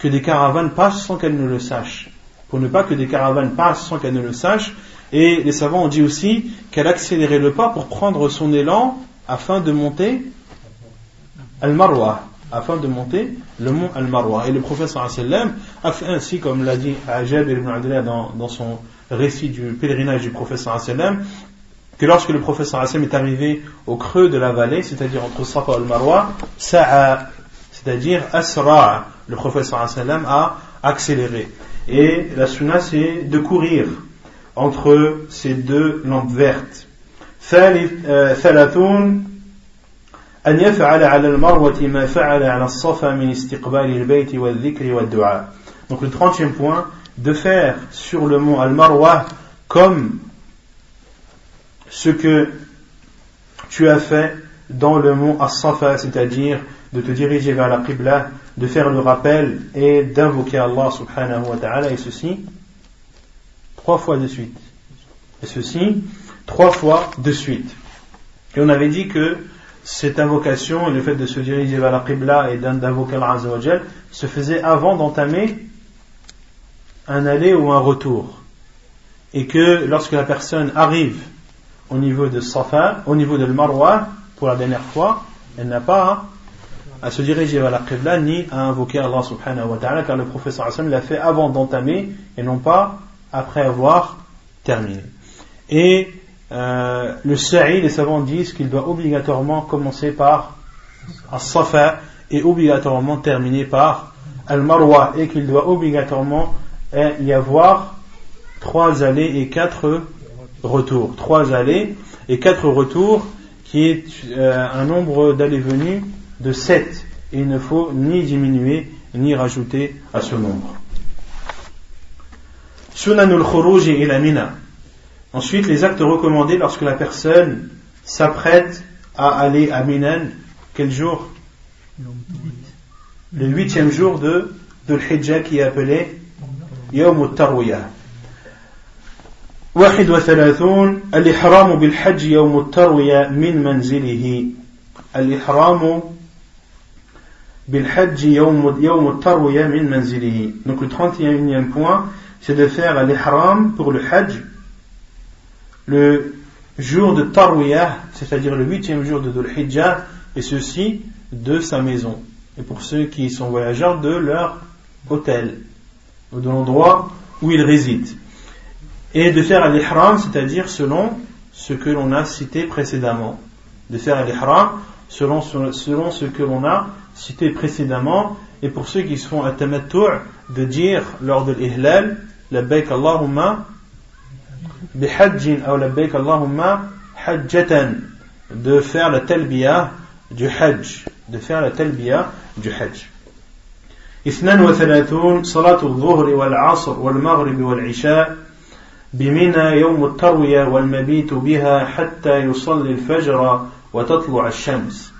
que des caravanes passent sans qu'elle ne le sache. Pour ne pas que des caravanes passent sans qu'elle ne le sache. Et les savants ont dit aussi qu'elle accélérait le pas pour prendre son élan afin de monter Al-Marwa, afin de monter le mont Al-Marwa. Et le professeur sallam a fait ainsi, comme l'a dit Jabir ibn Abdullah dans, dans, son récit du pèlerinage du professeur sallam, que lorsque le professeur sallam est arrivé au creux de la vallée, c'est-à-dire entre Safa et Al-Marwa, c'est-à-dire asra, le professeur sallam a accéléré. Et la sunna c'est de courir entre ces deux lampes vertes. ثلاثون donc le 30e point de faire sur le mont Al-Marwa comme ce que tu as fait dans le mont As-Safa c'est-à-dire de te diriger vers la Qibla de faire le rappel et d'invoquer Allah subhanahu wa ta'ala et ceci trois fois de suite et ceci trois fois de suite et on avait dit que cette invocation et le fait de se diriger vers la Qibla et d'invoquer Allah se faisait avant d'entamer un aller ou un retour. Et que lorsque la personne arrive au niveau de Safa, au niveau de Marwa, pour la dernière fois, elle n'a pas à se diriger vers la Qibla ni à invoquer Allah subhanahu wa ta'ala car le professeur l'a fait avant d'entamer et non pas après avoir terminé. Et euh, le sa'i, les savants disent qu'il doit obligatoirement commencer par As-Safa et obligatoirement terminer par Al-Marwa et qu'il doit obligatoirement y avoir trois allées et quatre retours. Trois allées et quatre retours qui est euh, un nombre d'allées venues de sept. Et il ne faut ni diminuer ni rajouter à ce nombre. Sunanul Khuruj ila Mina. Ensuite, les actes recommandés lorsque la personne s'apprête à aller à Minan, quel jour Le huitième jour de, de l'Hijjah qui est appelé Yawm al-Tarwiyah. واحد وثلاثون الإحرام بالحج يوم التروية من منزله الإحرام donc le 31e point c'est de faire l'ihram pour le hajj le jour de Tarwiyah, c'est-à-dire le huitième jour de Dhul et ceci de sa maison. Et pour ceux qui sont voyageurs, de leur hôtel, ou de l'endroit où ils résident. Et de faire l'ihram, c'est-à-dire selon ce que l'on a cité précédemment. De faire l'ihram selon, selon ce que l'on a cité précédemment. Et pour ceux qui sont à tamattu' de dire lors de l'ihlal, labbaik Allahumma bihajjin ou labbaik Allahumma hajjatan. De faire la talbiyah du hajj. De faire la talbiyah du hajj. 32 صلاة الظهر والعصر والمغرب والعشاء بمنى يوم التروية والمبيت بها حتى يصلي الفجر وتطلع الشمس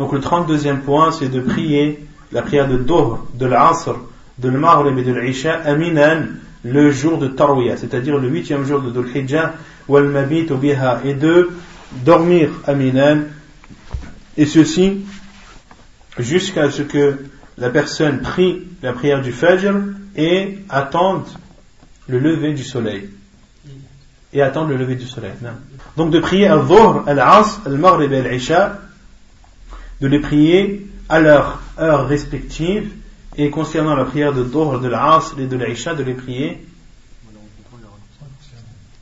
donc le 32e point, c'est de prier la prière de Dohr, de l'Asr, de l'Maghrib et de l'Isha, Aminan, le jour de Tarwiyah, c'est-à-dire le huitième jour de Dhul Hijjah, wal mabit biha, et de dormir Aminan, et ceci jusqu'à ce que la personne prie la prière du Fajr et attende le lever du soleil. Et attendre le lever du soleil. Donc de prier al-Dhuhr, al-Asr, al-Maghrib et al-Isha, de les prier à leur heure respective et concernant la prière de Dhuhr, de l'Asr et de l'Isha, de les prier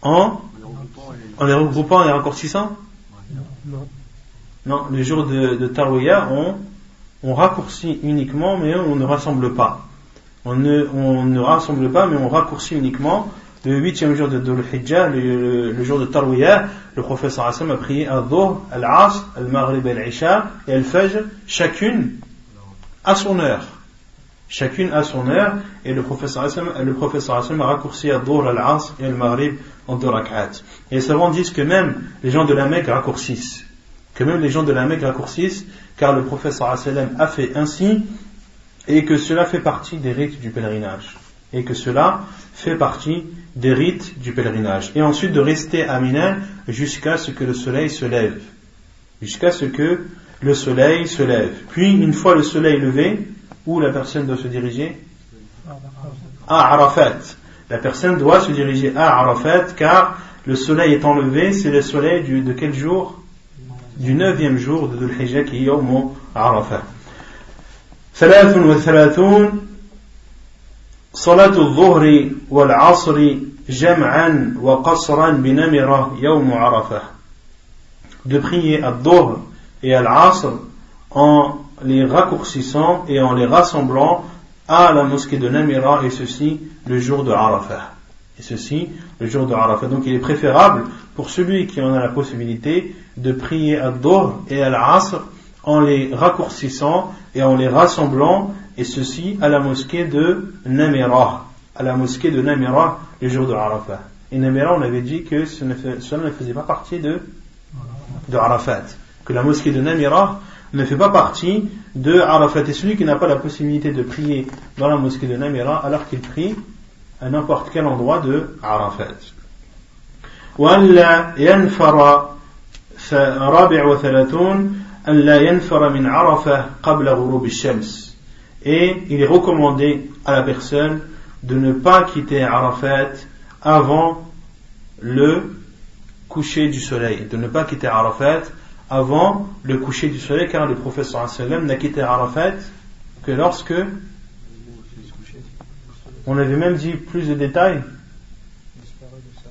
en, en les regroupant et raccourcissant? Non. Non, les jours de, de Tarwiyah, on, on raccourcit uniquement, mais on ne rassemble pas. On ne, on ne rassemble pas, mais on raccourcit uniquement. Le huitième jour de Dhul Hijjah, le, le, jour de Tarwiyah, le professeur Hassan a prié Al-Dhuhr, Al-Asr, Al-Maghrib, Al-Isha et Al-Fajr, chacune à son heure. Chacune à son heure, et le professeur Hassan, le professeur Hassan a raccourci Al-Dhuhr, Al-Asr et Al-Maghrib en deux rak'at. Et les savants disent que même les gens de la Mecque raccourcissent. Que même les gens de la Mecque raccourcissent, car le professeur Hassan a fait ainsi, et que cela fait partie des rites du pèlerinage. Et que cela fait partie des rites du pèlerinage. Et ensuite de rester à Mina jusqu'à ce que le soleil se lève. Jusqu'à ce que le soleil se lève. Puis, une fois le soleil levé, où la personne doit se diriger? À Arafat. La personne doit se diriger à Arafat, car le soleil est enlevé, c'est le soleil du, de quel jour? Du neuvième jour de Dhul Hijjah qui est Yawm Arafat. ثلاث وثلاثون صلاة الظهر والعصر جمعا وقصرا بنمرة يوم عرفة de prier à Dhuhr et à l'Asr en les raccourcissant et en les rassemblant à la mosquée de Namira et ceci le jour de Arafah. Et ceci le jour de Arafah. Donc il est préférable pour celui qui en a la possibilité de prier à Dhuhr et à l'Asr en les raccourcissant et en les rassemblant, et ceci à la mosquée de Namira, à la mosquée de Namira le jour de Arafat. Et Namira, on avait dit que cela ne faisait pas partie de, de Arafat, que la mosquée de Namira ne fait pas partie de Arafat. Et celui qui n'a pas la possibilité de prier dans la mosquée de Namira, alors qu'il prie à n'importe quel endroit de Arafat. وأن ينفر رابع وثلاثون et il est recommandé à la personne de ne pas quitter Arafat avant le coucher du soleil, de ne pas quitter Arafat avant le coucher du soleil, car le professeur n'a quitté Arafat que lorsque on avait même dit plus de détails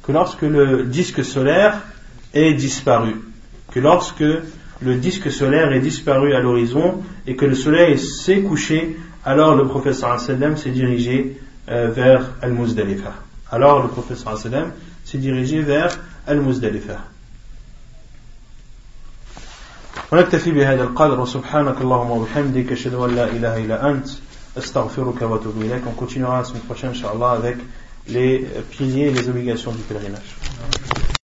que lorsque le disque solaire est disparu, que lorsque le disque solaire est disparu à l'horizon et que le soleil s'est couché, alors le professeur sallam s'est dirigé euh, vers Al-Muzdalifa. Alors le professeur sallam s'est dirigé vers Al-Muzdalifa. ونكتفي بهذا القدر وسبحانك اللهم وبحمدك أشهد أن لا إله إلا أنت أستغفرك وأتوب إليك On continuera la semaine prochaine, Inch'Allah, avec les piliers et les obligations du pèlerinage.